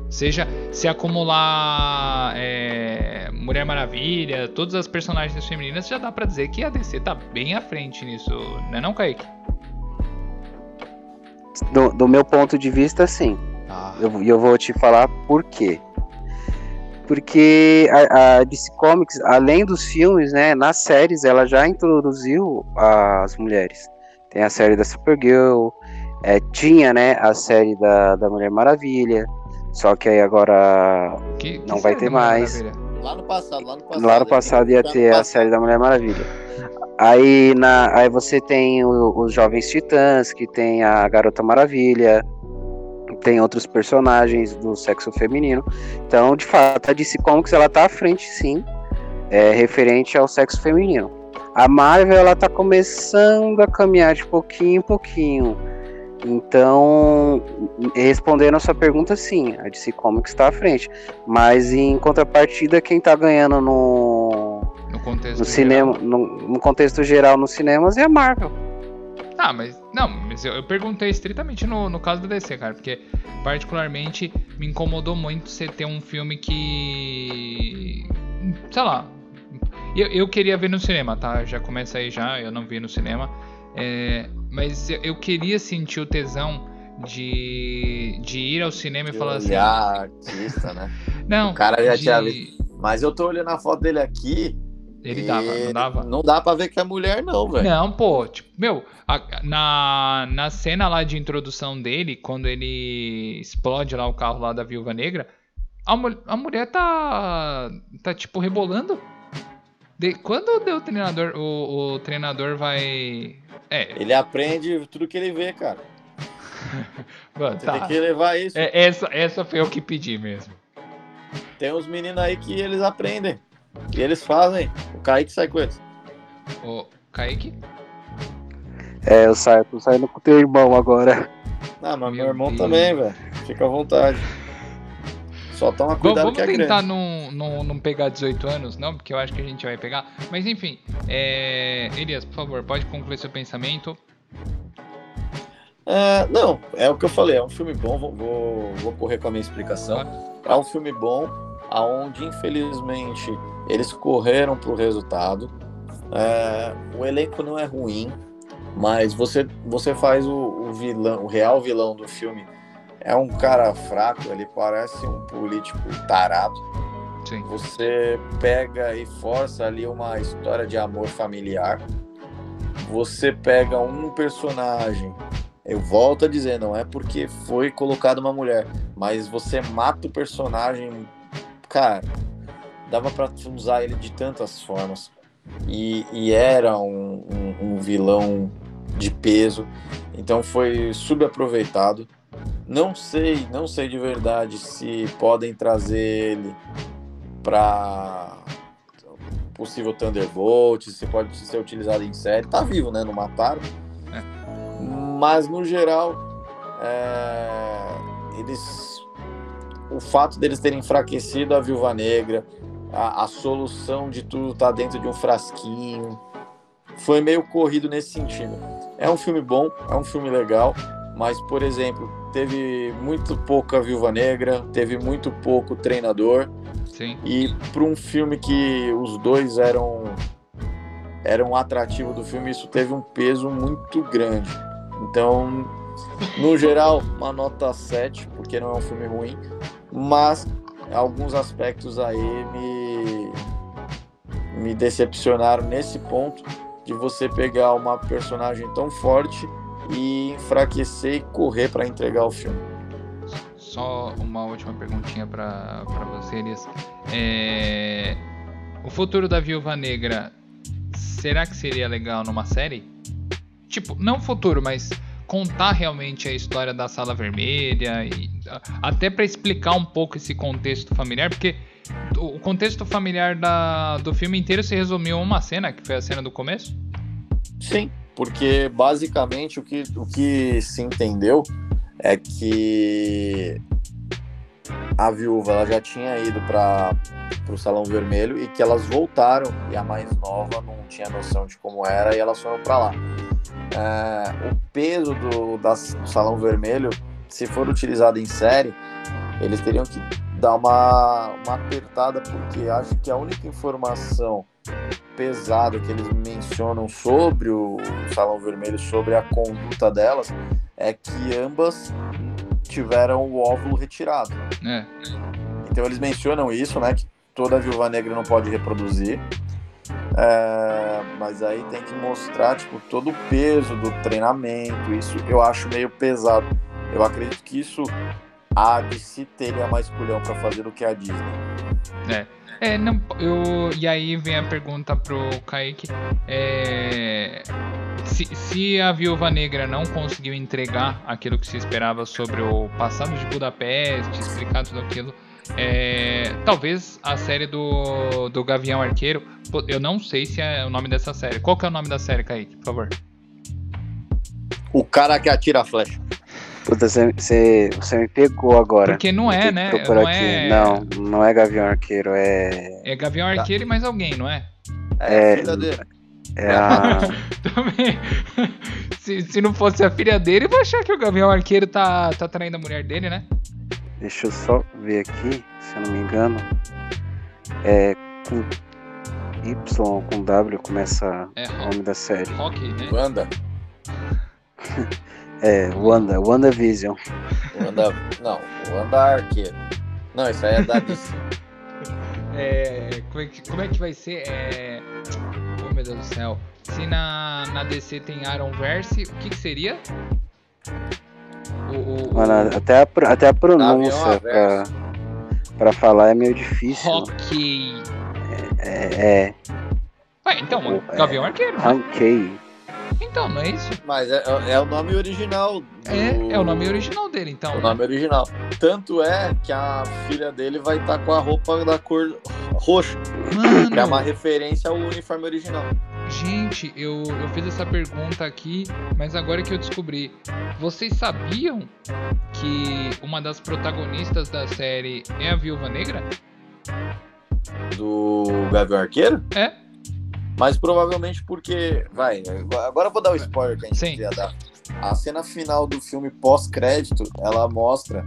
Speaker 1: Seja se acumular é, Mulher Maravilha, todas as personagens femininas, já dá para dizer que a DC tá bem à frente nisso, né não, Kaique?
Speaker 3: Do, do meu ponto de vista, sim. Ah. E ah. eu, eu vou te falar por quê porque a, a, DC Comics, além dos filmes, né, nas séries ela já introduziu as mulheres. Tem a série da Supergirl, é, tinha, né, a série da, da Mulher Maravilha, só que aí agora que, não que vai ter mais.
Speaker 2: Lá no passado, lá no passado.
Speaker 3: Lá no passado ia ter a série da Mulher Maravilha. Aí, na, aí você tem os Jovens Titãs, que tem a Garota Maravilha, tem outros personagens do sexo feminino. Então, de fato, a DC Comics ela tá à frente, sim, é, referente ao sexo feminino. A Marvel ela tá começando a caminhar de pouquinho em pouquinho. Então, respondendo a sua pergunta, sim, a DC Comics está à frente. Mas em contrapartida, quem está ganhando no
Speaker 1: contexto
Speaker 3: no cinema, no, no, contexto geral nos cinemas é a Marvel.
Speaker 1: Ah, mas não, mas eu, eu perguntei estritamente no, no caso do DC, cara, porque particularmente me incomodou muito você ter um filme que. Sei lá. Eu, eu queria ver no cinema, tá? Já começa aí já, eu não vi no cinema. É, mas eu, eu, queria sentir o tesão de, de ir ao cinema de e falar assim.
Speaker 2: artista, né?
Speaker 1: Não.
Speaker 2: O cara já de... tinha visto. Mas eu tô olhando a foto dele aqui.
Speaker 1: Ele e... dava, não dava?
Speaker 2: Não dá pra ver que é mulher, não, velho.
Speaker 1: Não, pô, tipo, meu, a, na, na cena lá de introdução dele, quando ele explode lá o carro lá da Viúva Negra, a, a mulher tá. tá tipo rebolando. De, quando o treinador, o, o treinador vai. É.
Speaker 2: Ele aprende tudo que ele vê, cara.
Speaker 1: Mano,
Speaker 2: Você tá. tem que levar isso.
Speaker 1: É, essa, essa foi o que pedi mesmo.
Speaker 2: Tem uns meninos aí que eles aprendem. E eles fazem. O Kaique sai com eles.
Speaker 1: O Kaique?
Speaker 3: É, eu saio, tô saindo com teu irmão agora.
Speaker 2: Ah, mas meu, meu irmão Deus. também, velho. Fica à vontade. Só toma cuidado
Speaker 1: Vamos
Speaker 2: que é
Speaker 1: tentar
Speaker 2: grande.
Speaker 1: não, não, não pegar 18 anos, não, porque eu acho que a gente vai pegar. Mas enfim, é... Elias, por favor, pode concluir seu pensamento.
Speaker 2: É, não, é o que eu falei, é um filme bom, vou, vou, vou correr com a minha explicação. É um filme bom, aonde infelizmente eles correram para o resultado. É, o elenco não é ruim, mas você, você faz o, o, vilão, o real vilão do filme é um cara fraco, ele parece um político tarado.
Speaker 1: Sim.
Speaker 2: Você pega e força ali uma história de amor familiar. Você pega um personagem, eu volto a dizer, não é porque foi colocado uma mulher, mas você mata o personagem, cara, dava para usar ele de tantas formas. E, e era um, um, um, vilão de peso, então foi subaproveitado. Não sei, não sei de verdade se podem trazer ele para possível Thunderbolt, se pode ser utilizado em série. Tá vivo, né? Não mataram. É. Mas no geral, é... eles o fato deles terem enfraquecido a Viúva Negra, a, a solução de tudo está dentro de um frasquinho. Foi meio corrido nesse sentido. É um filme bom, é um filme legal, mas, por exemplo, teve muito pouca Viúva Negra, teve muito pouco treinador.
Speaker 1: Sim.
Speaker 2: E para um filme que os dois eram era um atrativo do filme, isso teve um peso muito grande. Então, no geral, uma nota 7, porque não é um filme ruim, mas alguns aspectos aí me, me decepcionaram nesse ponto de você pegar uma personagem tão forte e enfraquecer e correr para entregar o filme.
Speaker 1: Só uma última perguntinha para você, Elias. É... O futuro da Viúva Negra, será que seria legal numa série? Tipo, não futuro, mas contar realmente a história da Sala Vermelha e até para explicar um pouco esse contexto familiar, porque o contexto familiar da, do filme inteiro se resumiu a uma cena, que foi a cena do começo?
Speaker 2: Sim, porque basicamente o que, o que se entendeu é que a viúva ela já tinha ido para o Salão Vermelho e que elas voltaram e a mais nova não tinha noção de como era e elas foram para lá. É, o peso do, da, do Salão Vermelho, se for utilizado em série, eles teriam que dar uma, uma apertada porque acho que a única informação pesada que eles mencionam sobre o Salão Vermelho, sobre a conduta delas, é que ambas tiveram o óvulo retirado. É. Então eles mencionam isso, né? Que toda viúva negra não pode reproduzir. É, mas aí tem que mostrar tipo, todo o peso do treinamento. Isso eu acho meio pesado. Eu acredito que isso a DC teria mais culhão para fazer do que a Disney.
Speaker 1: É. É, não, eu, e aí vem a pergunta pro Kaique. É, se, se, a Viúva Negra não conseguiu entregar aquilo que se esperava sobre o passado de Budapeste, explicar tudo aquilo, é, talvez a série do, do Gavião Arqueiro, eu não sei se é o nome dessa série. Qual que é o nome da série, Kaique, por favor?
Speaker 2: O cara que atira a flecha.
Speaker 3: Puta, você, você, me pegou agora.
Speaker 1: Porque não é, né? Não
Speaker 3: aqui. é... não, não é Gavião Arqueiro, é.
Speaker 1: É Gavião Arqueiro e mais alguém, não é?
Speaker 3: É. É a...
Speaker 1: Também. se, se não fosse a filha dele, eu vou achar que o Gavião Arqueiro tá, tá traindo a mulher dele, né?
Speaker 3: Deixa eu só ver aqui, se eu não me engano. É com Y com W começa é, o nome da série.
Speaker 1: Rock, né?
Speaker 2: Wanda.
Speaker 3: É, Wanda, WandaVision.
Speaker 2: Wanda, não, Wanda Arqueiro. Não, isso aí é da DC.
Speaker 1: é, como, é que, como é que vai ser? É... Oh meu Deus do céu. Se na, na DC tem Aaron Verse, o que, que seria?
Speaker 3: O, o, Mano, o... Até, a, até a pronúncia pra, pra falar é meio difícil.
Speaker 1: Hockey.
Speaker 3: É. é, é.
Speaker 1: Ué, então, o, Gavião é, Arqueiro.
Speaker 3: Hockey.
Speaker 1: Então, não é isso?
Speaker 2: Mas é, é o nome original. Do...
Speaker 1: É, é o nome original dele, então. É
Speaker 2: o nome original. Tanto é que a filha dele vai estar tá com a roupa da cor roxa. Mano. Que é uma referência ao uniforme original.
Speaker 1: Gente, eu, eu fiz essa pergunta aqui, mas agora que eu descobri. Vocês sabiam que uma das protagonistas da série é a Viúva Negra?
Speaker 2: Do Gavião Arqueiro?
Speaker 1: É.
Speaker 2: Mas provavelmente porque. Vai, agora eu vou dar o spoiler que a gente Sim. queria dar. A cena final do filme pós-crédito, ela mostra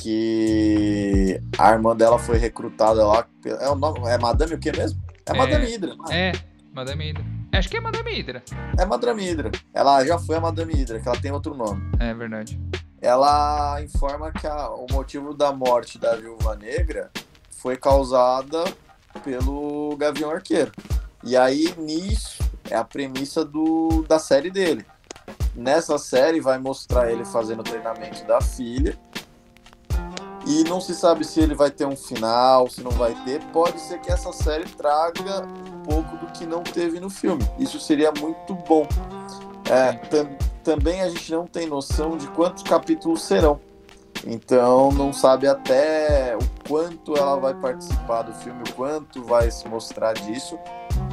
Speaker 2: que a irmã dela foi recrutada lá. É, o nome, é Madame o que mesmo? É, é Madame Hydra.
Speaker 1: É, Madame Hydra. Acho que é Madame Hydra.
Speaker 2: É Madame Hydra. Ela já foi a Madame Hydra, que ela tem outro nome.
Speaker 1: É verdade.
Speaker 2: Ela informa que a, o motivo da morte da Viúva Negra foi causada pelo Gavião Arqueiro. E aí, nisso, é a premissa do, da série dele. Nessa série, vai mostrar ele fazendo o treinamento da filha. E não se sabe se ele vai ter um final, se não vai ter. Pode ser que essa série traga um pouco do que não teve no filme. Isso seria muito bom. É, tam, também a gente não tem noção de quantos capítulos serão. Então não sabe até o quanto ela vai participar do filme, o quanto vai se mostrar disso.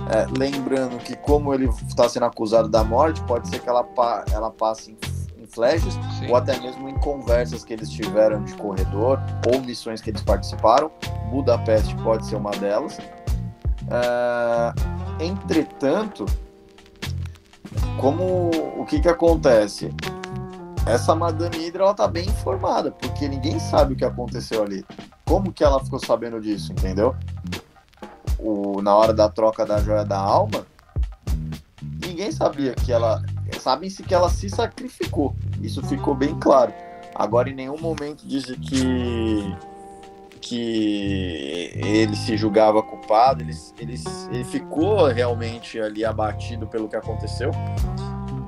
Speaker 2: É, lembrando que como ele está sendo acusado da morte, pode ser que ela, ela passe em, em flashes Sim. ou até mesmo em conversas que eles tiveram de corredor ou missões que eles participaram. Budapeste pode ser uma delas. É, entretanto, como o que que acontece? essa Madame Hydra ela tá bem informada, porque ninguém sabe o que aconteceu ali. Como que ela ficou sabendo disso, entendeu? O, na hora da troca da joia da alma, ninguém sabia que ela. Sabem-se que ela se sacrificou. Isso ficou bem claro. Agora, em nenhum momento dizem que que ele se julgava culpado, ele, ele, ele ficou realmente ali abatido pelo que aconteceu,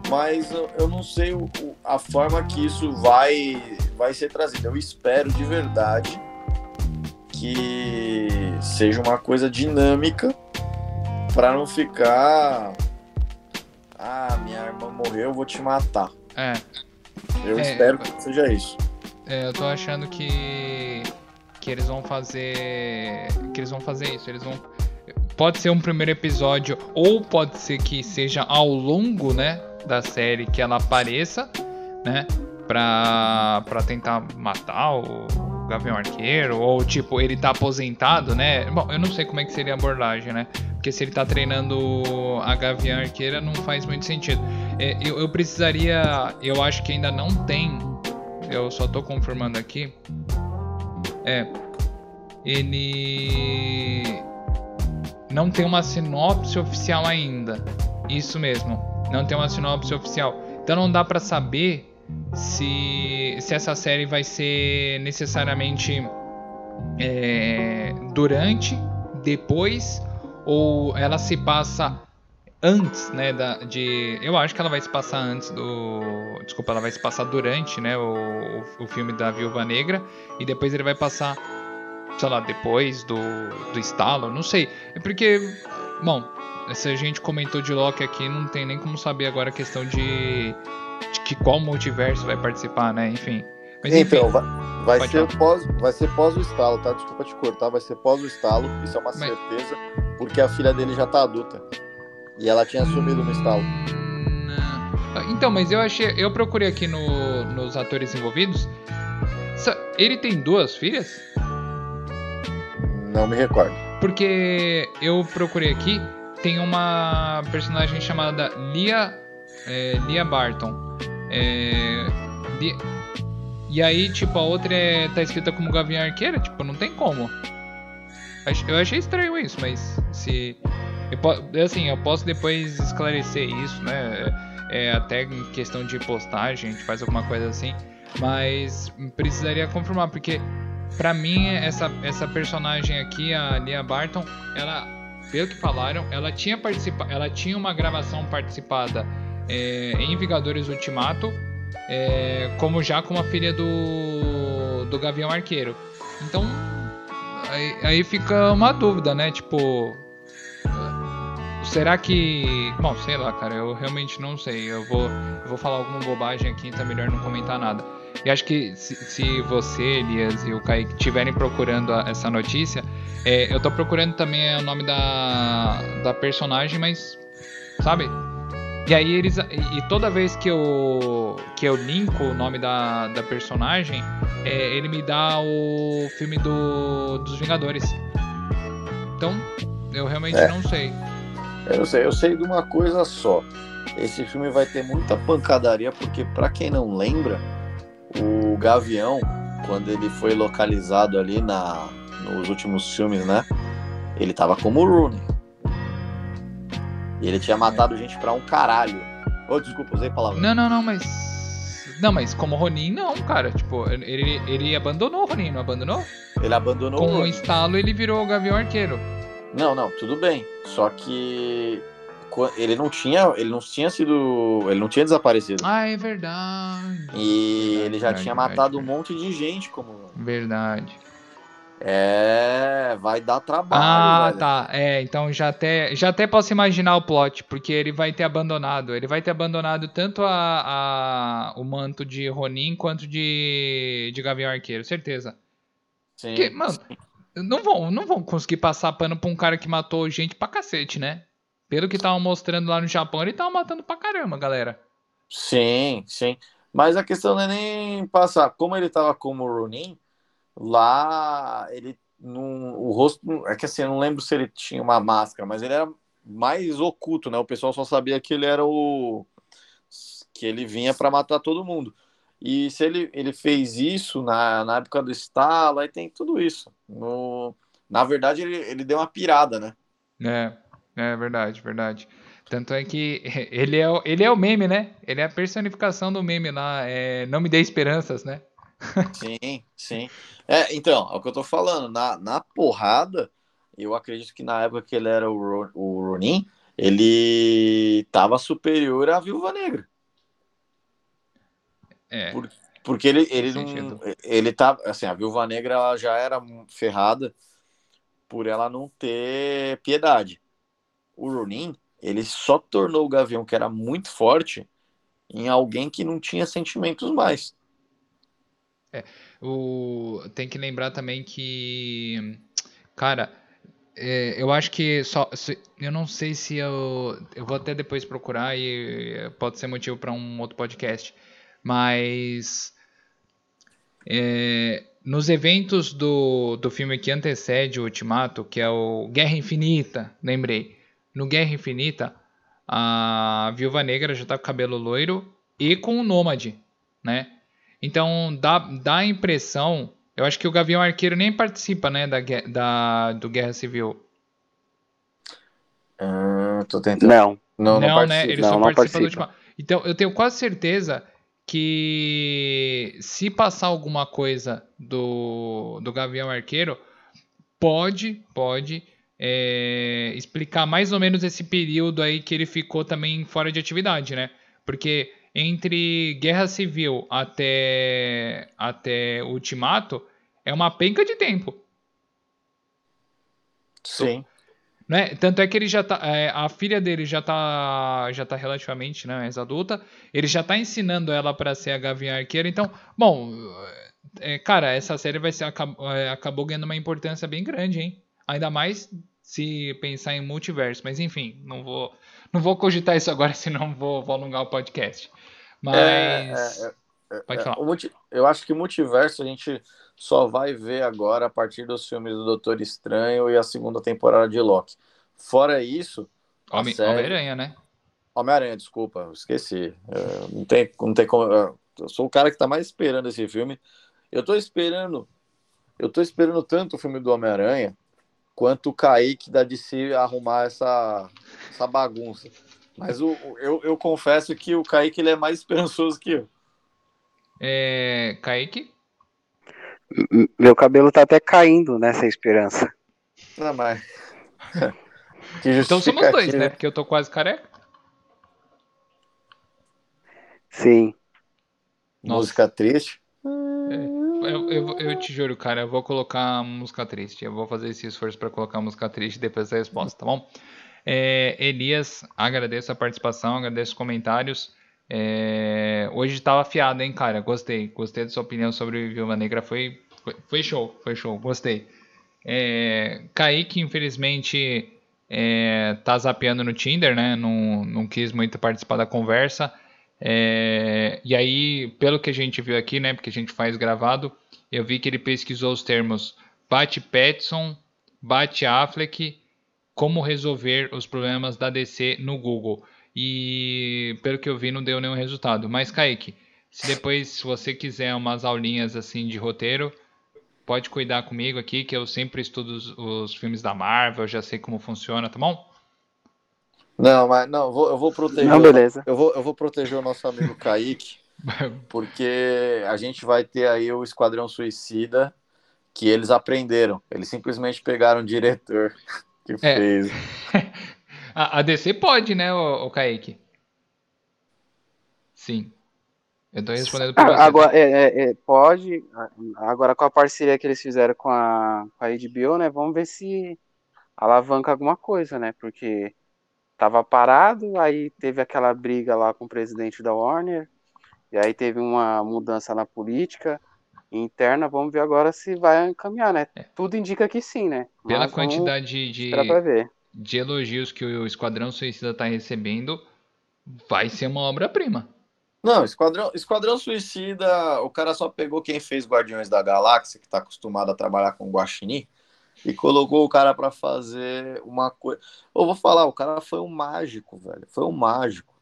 Speaker 2: mas eu, eu não sei o, a forma que isso vai, vai ser trazido. Eu espero de verdade que seja uma coisa dinâmica para não ficar. Ah, minha irmã morreu, eu vou te matar.
Speaker 1: É.
Speaker 2: Eu é, espero que seja isso.
Speaker 1: É, eu tô achando que que eles vão fazer que eles vão fazer isso, eles vão pode ser um primeiro episódio ou pode ser que seja ao longo, né, da série que ela apareça, né, pra, pra tentar matar o Gavião Arqueiro, ou tipo, ele tá aposentado, né? Bom, eu não sei como é que seria a abordagem, né? Porque se ele tá treinando a Gavião Arqueira não faz muito sentido. É, eu, eu precisaria, eu acho que ainda não tem, eu só tô confirmando aqui, é. Ele não tem uma sinopse oficial ainda. Isso mesmo. Não tem uma sinopse oficial. Então não dá para saber se, se essa série vai ser necessariamente é, durante, depois ou ela se passa antes, né, da, de, eu acho que ela vai se passar antes do, desculpa, ela vai se passar durante, né, o, o filme da Viúva Negra e depois ele vai passar, sei lá, depois do, do estalo, não sei, é porque, bom, se a gente comentou de Loki aqui, não tem nem como saber agora a questão de, de que qual multiverso vai participar, né, enfim.
Speaker 2: Mas, enfim, então, vai, vai ser pós, vai ser pós o estalo, tá? Desculpa te cortar, vai ser pós o estalo, isso é uma Mas... certeza, porque a filha dele já tá adulta. E ela tinha sumido no estalo.
Speaker 1: Então, mas eu achei. Eu procurei aqui no, nos atores envolvidos. Ele tem duas filhas?
Speaker 2: Não me recordo.
Speaker 1: Porque eu procurei aqui, tem uma personagem chamada Lia, é, Lia Barton. É, Lia, e aí, tipo, a outra é, tá escrita como Gavião Arqueira, tipo, não tem como. Eu achei estranho isso, mas se. Eu, assim, eu posso depois esclarecer isso, né? É, até em questão de postagem, a gente faz alguma coisa assim. Mas precisaria confirmar, porque para mim essa, essa personagem aqui, a Lia Barton, ela, pelo que falaram, ela tinha participado, ela tinha uma gravação participada é, em Vingadores Ultimato, é, como já com a filha do, do Gavião Arqueiro. Então, aí, aí fica uma dúvida, né? Tipo, Será que. Bom, sei lá, cara, eu realmente não sei. Eu vou, eu vou falar alguma bobagem aqui, então é melhor não comentar nada. E acho que se, se você, Elias e o Kaique estiverem procurando a, essa notícia, é, eu tô procurando também o nome da, da personagem, mas. Sabe? E aí eles. E toda vez que eu. que eu linko o nome da, da personagem, é, ele me dá o filme do, dos Vingadores. Então, eu realmente é. não sei.
Speaker 2: Eu não sei, eu sei de uma coisa só. Esse filme vai ter muita pancadaria, porque, para quem não lembra, o Gavião, quando ele foi localizado ali na, nos últimos filmes, né? Ele tava como o Rooney. E ele tinha matado gente pra um caralho. Oh, desculpa, usei palavra.
Speaker 1: Não, não, não, mas. Não, mas como Ronin, não, cara. Tipo, ele, ele abandonou o Ronin, não abandonou?
Speaker 2: Ele abandonou
Speaker 1: Com o, o instalo, ele virou o Gavião Arqueiro.
Speaker 2: Não, não, tudo bem. Só que ele não tinha, ele não tinha sido, ele não tinha desaparecido.
Speaker 1: Ah, é verdade.
Speaker 2: E verdade, ele já verdade, tinha matado verdade. um monte de gente como.
Speaker 1: Verdade.
Speaker 2: É, vai dar trabalho.
Speaker 1: Ah,
Speaker 2: velho.
Speaker 1: tá. É, então já até, já até posso imaginar o plot, porque ele vai ter abandonado. Ele vai ter abandonado tanto a, a o manto de Ronin quanto de, de Gavião Arqueiro, certeza.
Speaker 2: Sim. Porque,
Speaker 1: mano,
Speaker 2: sim
Speaker 1: não vão, não vão conseguir passar pano pra um cara que matou gente pra cacete, né? Pelo que estavam mostrando lá no Japão, ele tava matando pra caramba, galera.
Speaker 2: Sim, sim. Mas a questão não é nem passar. Como ele tava como Ronin, lá ele não, o rosto. É que assim, eu não lembro se ele tinha uma máscara, mas ele era mais oculto, né? O pessoal só sabia que ele era o. que ele vinha para matar todo mundo. E se ele, ele fez isso na, na época do estalo, aí tem tudo isso. No, na verdade, ele, ele deu uma pirada, né?
Speaker 1: É, é verdade, verdade. Tanto é que ele é, ele é o meme, né? Ele é a personificação do meme lá. É, não me dê esperanças, né?
Speaker 2: Sim, sim. É, então, é o que eu tô falando. Na, na porrada, eu acredito que na época que ele era o, Ro- o Ronin, ele tava superior à Viúva Negra.
Speaker 1: É.
Speaker 2: Por- Porque ele, ele não. Ele tá. Assim, a Viúva Negra ela já era ferrada por ela não ter piedade. O Ronin, ele só tornou o Gavião, que era muito forte, em alguém que não tinha sentimentos mais.
Speaker 1: O, tem que lembrar também que, cara, é, eu acho que só, se- eu não sei se eu, eu vou até depois procurar e pode ser motivo para um outro podcast, mas é, nos eventos do, do filme que antecede o Ultimato, que é o Guerra Infinita, lembrei, no Guerra Infinita a Viúva Negra já tá com cabelo loiro e com o Nômade, né? Então dá, dá a impressão. Eu acho que o Gavião Arqueiro nem participa, né, da, da, do Guerra Civil.
Speaker 2: Ah, tô tentando.
Speaker 3: Não.
Speaker 2: Não, não,
Speaker 1: né?
Speaker 2: participa.
Speaker 1: Ele
Speaker 3: Não,
Speaker 1: só
Speaker 3: não
Speaker 1: participa do
Speaker 3: participa.
Speaker 1: último. Então eu tenho quase certeza que se passar alguma coisa do, do Gavião Arqueiro, pode, pode é, explicar mais ou menos esse período aí que ele ficou também fora de atividade, né? Porque entre Guerra Civil até, até Ultimato é uma penca de tempo.
Speaker 2: Sim.
Speaker 1: Né? Tanto é que ele já tá. é, a filha dele já tá. Já tá relativamente né, mais adulta. Ele já tá ensinando ela para ser a Gavião Arqueira. Então, bom. é, cara, essa série vai ser. acab- é, acabou ganhando uma importância bem grande, hein? Ainda mais se pensar em multiverso. Mas enfim, não vou. Não vou cogitar isso agora, senão vou, vou alongar o podcast. Mas.
Speaker 2: É, é,
Speaker 1: Pode
Speaker 2: É,
Speaker 1: falar.
Speaker 2: o Eu acho que multiverso a gente só vai ver agora a partir dos filmes do Doutor Estranho e a segunda temporada de Loki. Fora isso, a
Speaker 1: Homem-
Speaker 2: série-
Speaker 1: Homem-Aranha, né?
Speaker 2: Homem-Aranha, desculpa, esqueci. É, não, tem, não tem como. é, Eu sou o cara que tá mais esperando esse filme. Eu tô esperando. Eu tô esperando tanto o filme do Homem-Aranha quanto o Kaique da DC arrumar essa, essa bagunça. Mas o, eu, eu confesso que o Kaique ele é mais esperançoso que eu.
Speaker 1: É, Kaique?
Speaker 3: Meu cabelo tá até caindo nessa esperança.
Speaker 2: Não, mas. que
Speaker 1: Então somos dois,
Speaker 2: justificativa.
Speaker 1: né? Porque eu tô quase careca.
Speaker 3: Sim.
Speaker 2: Música triste.
Speaker 1: Eu, eu, eu te juro, cara, eu vou colocar música triste. Eu vou fazer esse esforço pra colocar música triste depois da resposta, tá bom? É, Elias, agradeço a participação, agradeço os comentários. É, hoje tava afiado, hein, cara? Gostei. Gostei da sua opinião sobre Viúva Negra. Foi, foi, foi show, foi show. Gostei. É, Kaique, infelizmente, é, tá zapeando no Tinder, né? Não, não quis muito participar da conversa. É, e aí, pelo que a gente viu aqui, né? Porque a gente faz gravado, eu vi que ele pesquisou os termos Bate Petson, Bate Affleck, como resolver os problemas da DC no Google. E pelo que eu vi, não deu nenhum resultado. Mas, Kaique, se depois se você quiser umas aulinhas assim de roteiro, pode cuidar comigo aqui, que eu sempre estudo os, os filmes da Marvel, já sei como funciona, tá bom?
Speaker 2: Não, mas não, eu vou, eu vou proteger.
Speaker 3: Não, beleza.
Speaker 2: Eu vou, eu vou proteger o nosso amigo Kaique, porque a gente vai ter aí o Esquadrão Suicida que eles aprenderam. Eles simplesmente pegaram o diretor que
Speaker 1: É.
Speaker 2: fez.
Speaker 1: A, a DC pode, né, o, Kaique? Sim. Eu tô respondendo por você.
Speaker 3: Ah, Agora, é, é, é, pode. Agora, com a parceria que eles fizeram com a, com a HBO, né? Vamos ver se alavanca alguma coisa, né? Porque tava parado, aí teve aquela briga lá com o presidente da Warner, e aí teve uma mudança na política interna. Vamos ver agora se vai encaminhar, né? Tudo indica que sim, né?
Speaker 1: É. Pela
Speaker 3: Mas
Speaker 1: quantidade de, de elogios que o Esquadrão Suicida tá recebendo, vai ser uma obra-prima.
Speaker 2: Não, Esquadrão, Esquadrão Suicida, o cara só pegou quem fez Guardiões da Galáxia, que tá acostumado a trabalhar com Guaxinim, e colocou o cara pra fazer uma coisa. Eu vou falar, o cara foi um mágico, velho. Foi um mágico.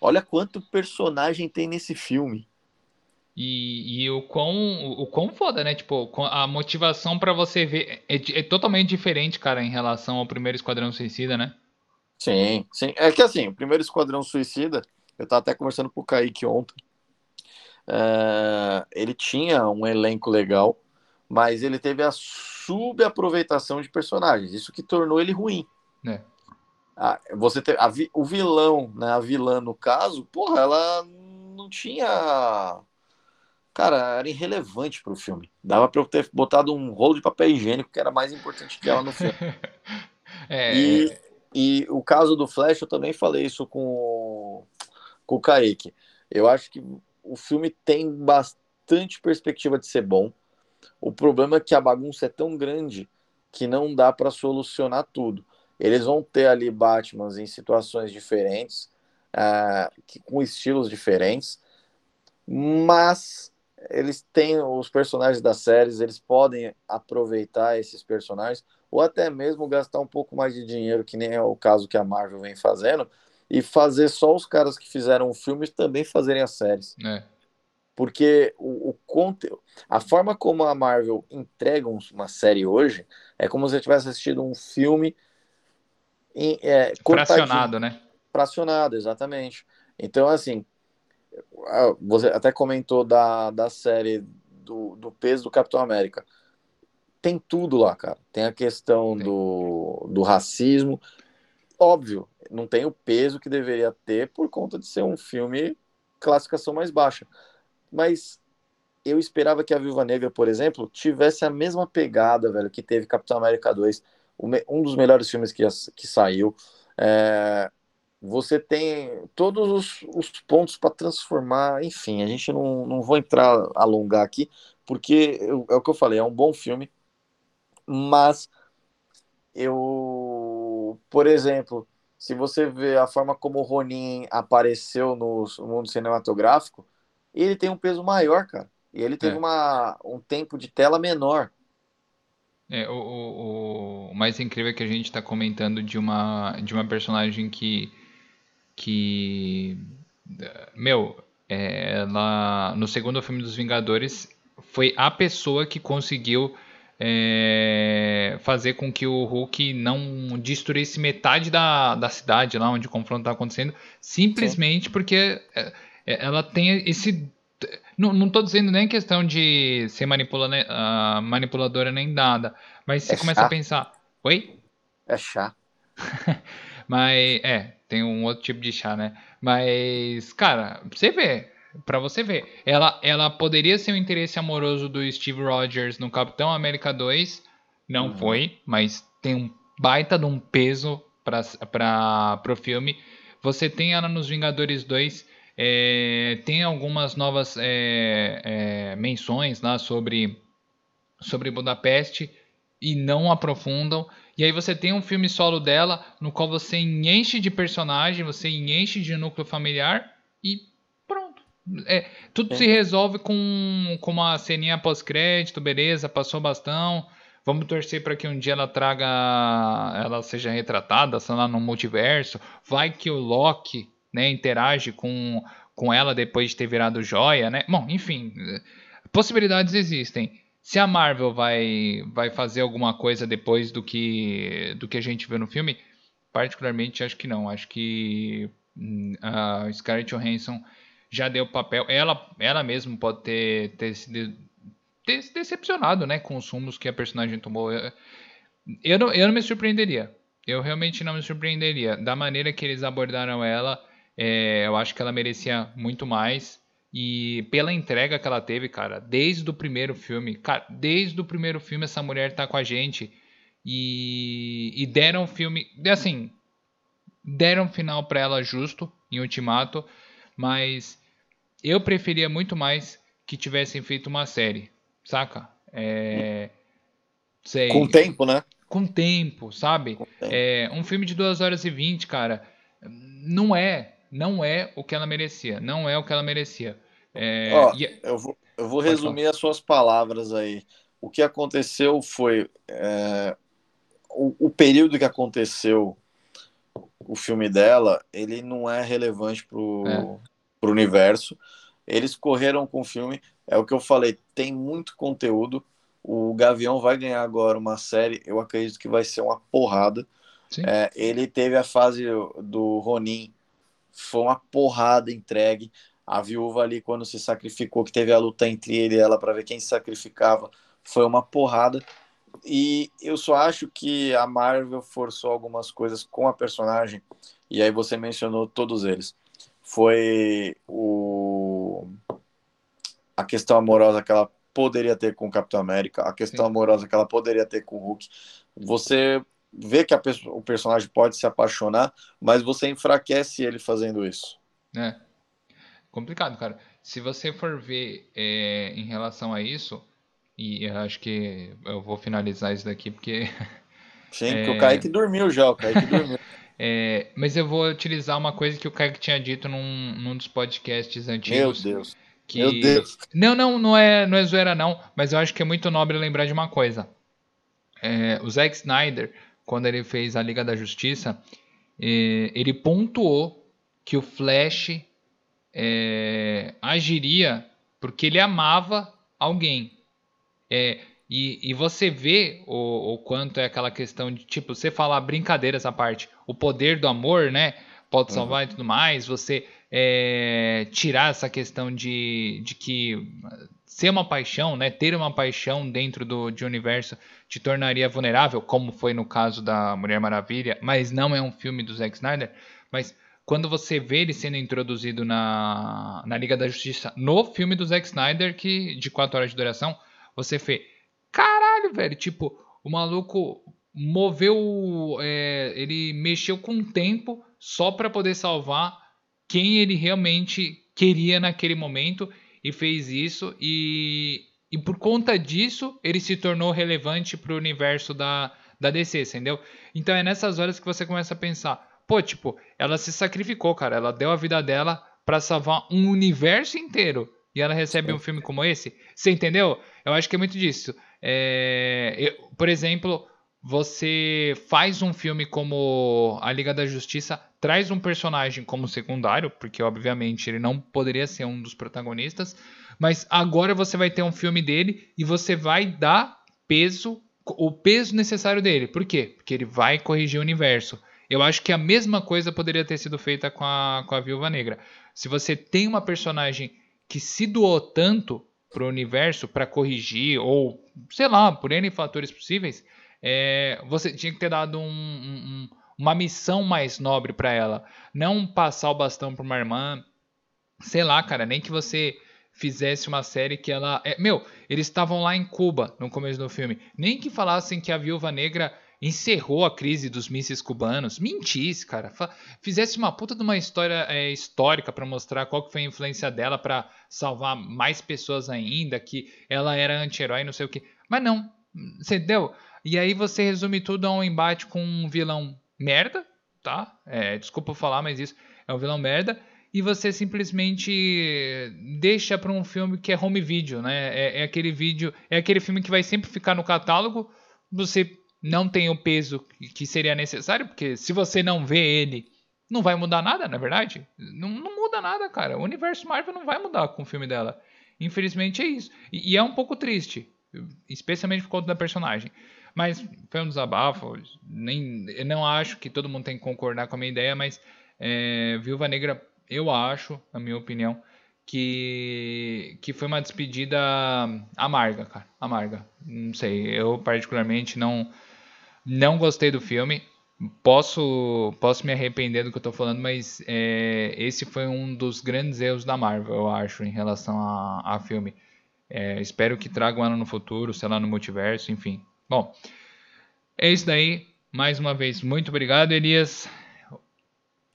Speaker 2: Olha quanto personagem tem nesse filme.
Speaker 1: E, e o quão, o, quão foda, né? Tipo, a motivação pra você ver é, é totalmente diferente, cara, em relação ao primeiro Esquadrão Suicida, né?
Speaker 2: Sim, sim. É que assim, o primeiro Esquadrão Suicida, eu tava até conversando com o Kaique ontem. É, ele tinha um elenco legal, mas ele teve a subaproveitação de personagens. Isso que tornou ele ruim.
Speaker 1: É.
Speaker 2: A, você ter, a, o vilão, né, a vilã no caso, porra, ela não tinha. Cara, era irrelevante pro filme. Dava pra eu ter botado um rolo de papel higiênico que era mais importante que ela no filme.
Speaker 1: É,
Speaker 2: E, e o caso do Flash, eu também falei isso com, com o Kaique. Eu acho que o filme tem bastante perspectiva de ser bom. O problema é que a bagunça é tão grande que não dá para solucionar tudo. Eles vão ter ali Batmans em situações diferentes, uh, que, com estilos diferentes, mas eles têm os personagens das séries, eles podem aproveitar esses personagens, ou até mesmo gastar um pouco mais de dinheiro, que nem é o caso que a Marvel vem fazendo, e fazer só os caras que fizeram o filme também fazerem as séries.
Speaker 1: É.
Speaker 2: Porque o, o conteúdo, a forma como a Marvel entrega uma série hoje é como se você tivesse assistido um filme em, é,
Speaker 1: fracionado, né?
Speaker 2: Fracionado, exatamente. Então, assim, você até comentou da, da série do, do peso do Capitão América. Tem tudo lá, cara. Tem a questão do, do racismo. Óbvio, não tem o peso que deveria ter por conta de ser um filme classificação mais baixa. Mas eu esperava que a Viúva Negra, por exemplo, tivesse a mesma pegada, velho, que teve Capitão América 2, um dos melhores filmes que, que saiu. É, você tem todos os, os pontos para transformar, enfim, a gente não, não vou entrar, alongar aqui, porque eu, é o que eu falei, é um bom filme, mas eu, por exemplo, se você vê a forma como o Ronin apareceu no, mundo cinematográfico, ele tem um peso maior, cara. E ele teve é. uma, um tempo de tela menor.
Speaker 1: É, o, o, o mais incrível é que a gente está comentando de uma, de uma personagem que. que. Meu, é, ela. No segundo filme dos Vingadores, foi a pessoa que conseguiu é, fazer com que o Hulk não destruísse metade da, da cidade lá onde o confronto está acontecendo, simplesmente Sim. porque é, ela tem esse. Não, não tô dizendo nem questão de ser manipula, uh, manipuladora nem nada, mas você é começa chá. a pensar. Oi?
Speaker 2: É chá.
Speaker 1: mas, é, tem um outro tipo de chá, né? Mas, cara, você vê, para você ver, ela, ela poderia ser o interesse amoroso do Steve Rogers no Capitão América 2, não uhum. foi, mas tem um baita de um peso para o filme. Você tem ela nos Vingadores 2 é, tem algumas novas é, é, menções lá sobre, sobre Budapeste e não aprofundam. E aí você tem um filme solo dela no qual você enche de personagem, você enche de núcleo familiar e pronto. É, tudo se resolve com, com uma ceninha pós-crédito, beleza, passou bastão. Vamos torcer para que um dia ela traga, ela seja retratada, sei lá, no multiverso. Vai que o Loki né, interage com, com ela depois de ter virado joia, né? Bom, enfim, possibilidades existem. Se a Marvel vai, vai fazer alguma coisa depois do que, do que a gente viu no filme, particularmente acho que não. Acho que hum, a Scarlett Johansson já deu papel. Ela, ela mesma pode ter, ter, se, ter se decepcionado né, com os rumos que a personagem tomou. Eu, eu, não, eu não me surpreenderia. Eu realmente não me surpreenderia. Da maneira que eles abordaram ela, é, eu acho que ela merecia muito mais. E pela entrega que ela teve, cara, desde o primeiro filme, cara, desde o primeiro filme essa mulher tá com a gente. E, e deram um filme, assim, deram um final para ela justo em Ultimato, mas eu preferia muito mais que tivessem feito uma série, saca? É,
Speaker 2: sei, com tempo, né?
Speaker 1: Com tempo, sabe? Com tempo. É, um filme de 2 horas e 20, cara, não é não é o que ela merecia. Não é o que ela merecia. É,
Speaker 2: Ó, e... eu, vou, eu vou resumir as suas palavras aí. O que aconteceu foi. É, o, o período que aconteceu o filme dela, ele não é relevante pro, é. pro universo. Eles correram com o filme, é o que eu falei, tem muito conteúdo. O Gavião vai ganhar agora uma série, eu acredito que vai ser uma porrada. É, ele teve a fase do Ronin, foi uma porrada entregue. A viúva ali, quando se sacrificou, que teve a luta entre ele e ela para ver quem se sacrificava, foi uma porrada. E eu só acho que a Marvel forçou algumas coisas com a personagem, e aí você mencionou todos eles. Foi o a questão amorosa que ela poderia ter com o Capitão América, a questão Sim. amorosa que ela poderia ter com o Hulk. Você vê que a, o personagem pode se apaixonar, mas você enfraquece ele fazendo isso.
Speaker 1: É. Complicado, cara. Se você for ver é, em relação a isso, e eu acho que eu vou finalizar isso daqui porque.
Speaker 2: Sim, é... porque o Kaique dormiu já, o Kaique dormiu.
Speaker 1: é, mas eu vou utilizar uma coisa que o Kaique tinha dito num, num dos podcasts antigos.
Speaker 2: Meu Deus.
Speaker 1: Que... Meu Deus. Não, não, não é, não é zoeira, não. Mas eu acho que é muito nobre lembrar de uma coisa. É, o Zack Snyder, quando ele fez a Liga da Justiça, é, ele pontuou que o Flash é, agiria porque ele amava alguém. É, e, e você vê o, o quanto é aquela questão de, tipo, você falar brincadeiras à parte, o poder do amor, né? Pode salvar uhum. e tudo mais, você é, tirar essa questão de, de que ser uma paixão, né? Ter uma paixão dentro do de universo te tornaria vulnerável, como foi no caso da Mulher Maravilha, mas não é um filme do Zack Snyder. Mas quando você vê ele sendo introduzido na, na Liga da Justiça no filme do Zack Snyder, que de 4 horas de duração, você vê, caralho, velho, tipo, o maluco moveu, é, ele mexeu com o tempo só para poder salvar quem ele realmente queria naquele momento e fez isso e, e por conta disso ele se tornou relevante para o universo da, da DC, entendeu? Então é nessas horas que você começa a pensar, pô, tipo, ela se sacrificou, cara, ela deu a vida dela para salvar um universo inteiro e ela recebe um filme como esse, você entendeu? Eu acho que é muito disso. É, eu, por exemplo, você faz um filme como A Liga da Justiça, traz um personagem como secundário, porque obviamente ele não poderia ser um dos protagonistas, mas agora você vai ter um filme dele e você vai dar peso, o peso necessário dele. Por quê? Porque ele vai corrigir o universo. Eu acho que a mesma coisa poderia ter sido feita com a, com a Viúva Negra. Se você tem uma personagem que se doou tanto para o universo para corrigir, ou sei lá, por N fatores possíveis, é, você tinha que ter dado um, um, uma missão mais nobre para ela. Não passar o bastão para uma irmã. Sei lá, cara, nem que você fizesse uma série que ela. É, meu, eles estavam lá em Cuba no começo do filme. Nem que falassem que a viúva negra encerrou a crise dos mísseis cubanos. Mentisse, cara. Fizesse uma puta de uma história é, histórica para mostrar qual que foi a influência dela para salvar mais pessoas ainda, que ela era anti-herói, não sei o que. Mas não, você entendeu? E aí você resume tudo a um embate com um vilão merda, tá? É, desculpa falar, mas isso é um vilão merda. E você simplesmente deixa para um filme que é home video, né? É, é aquele vídeo, é aquele filme que vai sempre ficar no catálogo. Você não tem o peso que seria necessário, porque se você não vê ele, não vai mudar nada, na é verdade. Não, não, muda nada, cara. O universo Marvel não vai mudar com o filme dela. Infelizmente é isso. E, e, é um pouco triste, especialmente por conta da personagem. Mas foi um desabafo. Nem, eu não acho que todo mundo tem que concordar com a minha ideia, mas é, Viúva Negra, eu acho, na minha opinião, que, que foi uma despedida amarga, cara. Amarga. Não sei, eu particularmente não não gostei do filme. Posso, posso me arrepender do que eu tô falando, mas é, esse foi um dos grandes erros da Marvel, eu acho, em relação a, a filme. É, espero que traga um ano no futuro, sei lá, no multiverso, enfim. Bom, é isso daí. Mais uma vez, muito obrigado, Elias.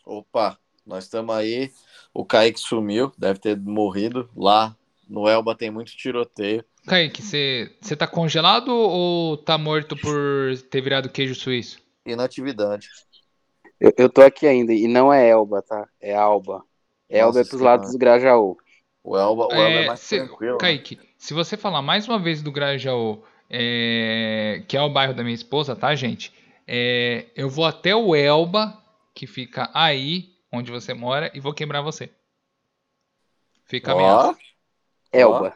Speaker 2: Opa, nós estamos aí. O Kaique sumiu, deve ter morrido. Lá no Elba tem muito tiroteio.
Speaker 1: Kaique, você tá congelado ou tá morto por ter virado queijo suíço?
Speaker 2: Inatividade.
Speaker 3: Eu, eu tô aqui ainda, e não é Elba, tá? É Alba. Elba é pros lados do Grajaú.
Speaker 2: O Elba, o Elba é, é mais cê, tranquilo. Né?
Speaker 1: Kaique, né? se você falar mais uma vez do Grajaú, é, que é o bairro da minha esposa, tá, gente? É, eu vou até o Elba, que fica aí, onde você mora, e vou quebrar você. Fica oh. ameaça.
Speaker 3: Elba.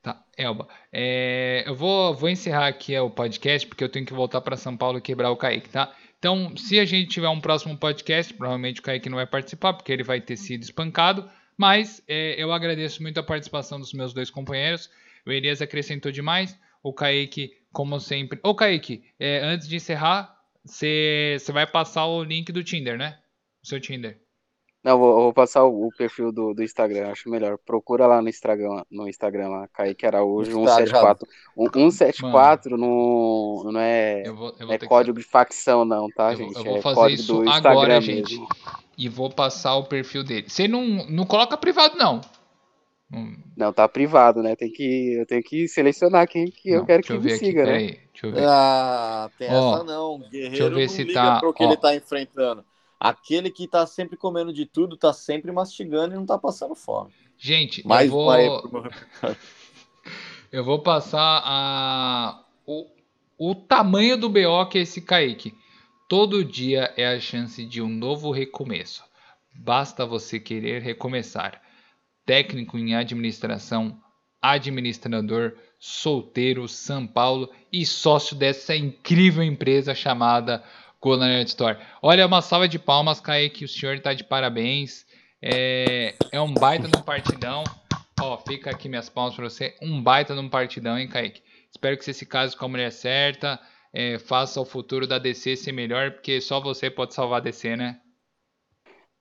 Speaker 1: Tá, Elba. É, eu vou, vou encerrar aqui o podcast porque eu tenho que voltar para São Paulo e quebrar o Kaique, tá? Então, se a gente tiver um próximo podcast, provavelmente o Kaique não vai participar, porque ele vai ter sido espancado. Mas é, eu agradeço muito a participação dos meus dois companheiros. O Elias acrescentou demais. O Kaique, como sempre. Ô, Kaique, é, antes de encerrar, você vai passar o link do Tinder, né? O seu Tinder.
Speaker 3: Não, vou, vou passar o, o, perfil do, do Instagram, acho melhor. Procura lá no Instagram, no Instagram lá, Kaique Araújo, 174. 174 no, não é, eu vou, eu vou é código que... de facção, não, tá,
Speaker 1: eu
Speaker 3: gente?
Speaker 1: Eu vou
Speaker 3: é
Speaker 1: fazer isso agora, gente. E vou passar o perfil dele. Você não, não coloca privado, não.
Speaker 3: Não, tá privado, né? Tem que, eu tenho que selecionar quem que não, eu quero que eu me siga, aqui, né?
Speaker 2: deixa eu ver. Ah, tem oh, essa não. Guerreiro deixa eu ver se tá... pro que oh. ele tá enfrentando. Aquele que tá sempre comendo de tudo, tá sempre mastigando e não tá passando fome.
Speaker 1: Gente, Mais eu vou... eu vou passar a... o, o tamanho do BO que é esse Kaique. Todo dia é a chance de um novo recomeço. Basta você querer recomeçar. Técnico em administração, administrador, solteiro, São Paulo e sócio dessa incrível empresa chamada Culinary Store. Olha, uma salva de palmas, Kaique, o senhor está de parabéns. É, é um baita de um partidão. Ó, fica aqui minhas palmas para você. Um baita de um partidão, hein, Kaique? Espero que você se case com a mulher certa. É, faça o futuro da DC ser melhor, porque só você pode salvar a DC, né?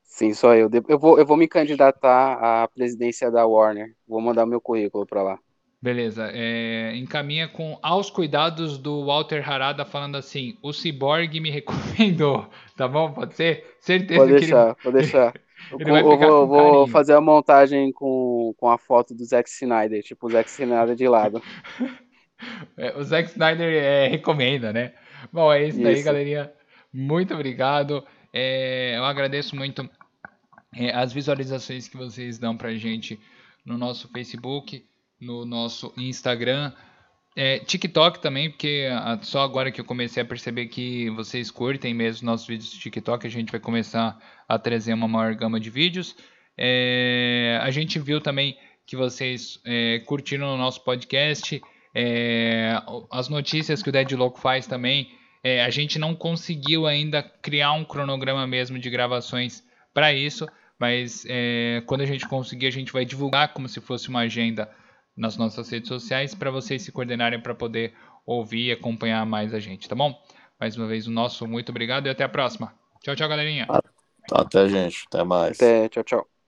Speaker 3: Sim, só eu. Eu vou, eu vou me candidatar à presidência da Warner. Vou mandar meu currículo para lá.
Speaker 1: Beleza. É, encaminha com aos cuidados do Walter Harada falando assim: o Cyborg me recomendou. Tá bom? Pode ser? Certeza
Speaker 3: pode deixar, ele... pode deixar. eu, eu vou, vou fazer a montagem com, com a foto do Zack Snyder, tipo o Zack Snyder de lado.
Speaker 1: É, o Zack Snyder é, recomenda, né? Bom, é isso, isso. daí, galerinha. Muito obrigado. É, eu agradeço muito é, as visualizações que vocês dão pra gente no nosso Facebook no nosso Instagram. É, TikTok também, porque só agora que eu comecei a perceber que vocês curtem mesmo nossos vídeos do TikTok, a gente vai começar a trazer uma maior gama de vídeos. É, a gente viu também que vocês é, curtiram o nosso podcast, é, as notícias que o Dead Louco faz também. É, a gente não conseguiu ainda criar um cronograma mesmo de gravações para isso, mas é, quando a gente conseguir, a gente vai divulgar como se fosse uma agenda nas nossas redes sociais para vocês se coordenarem para poder ouvir e acompanhar mais a gente, tá bom? Mais uma vez, o nosso muito obrigado e até a próxima. Tchau, tchau, galerinha.
Speaker 2: Até, gente. Até mais.
Speaker 3: Até, tchau, tchau.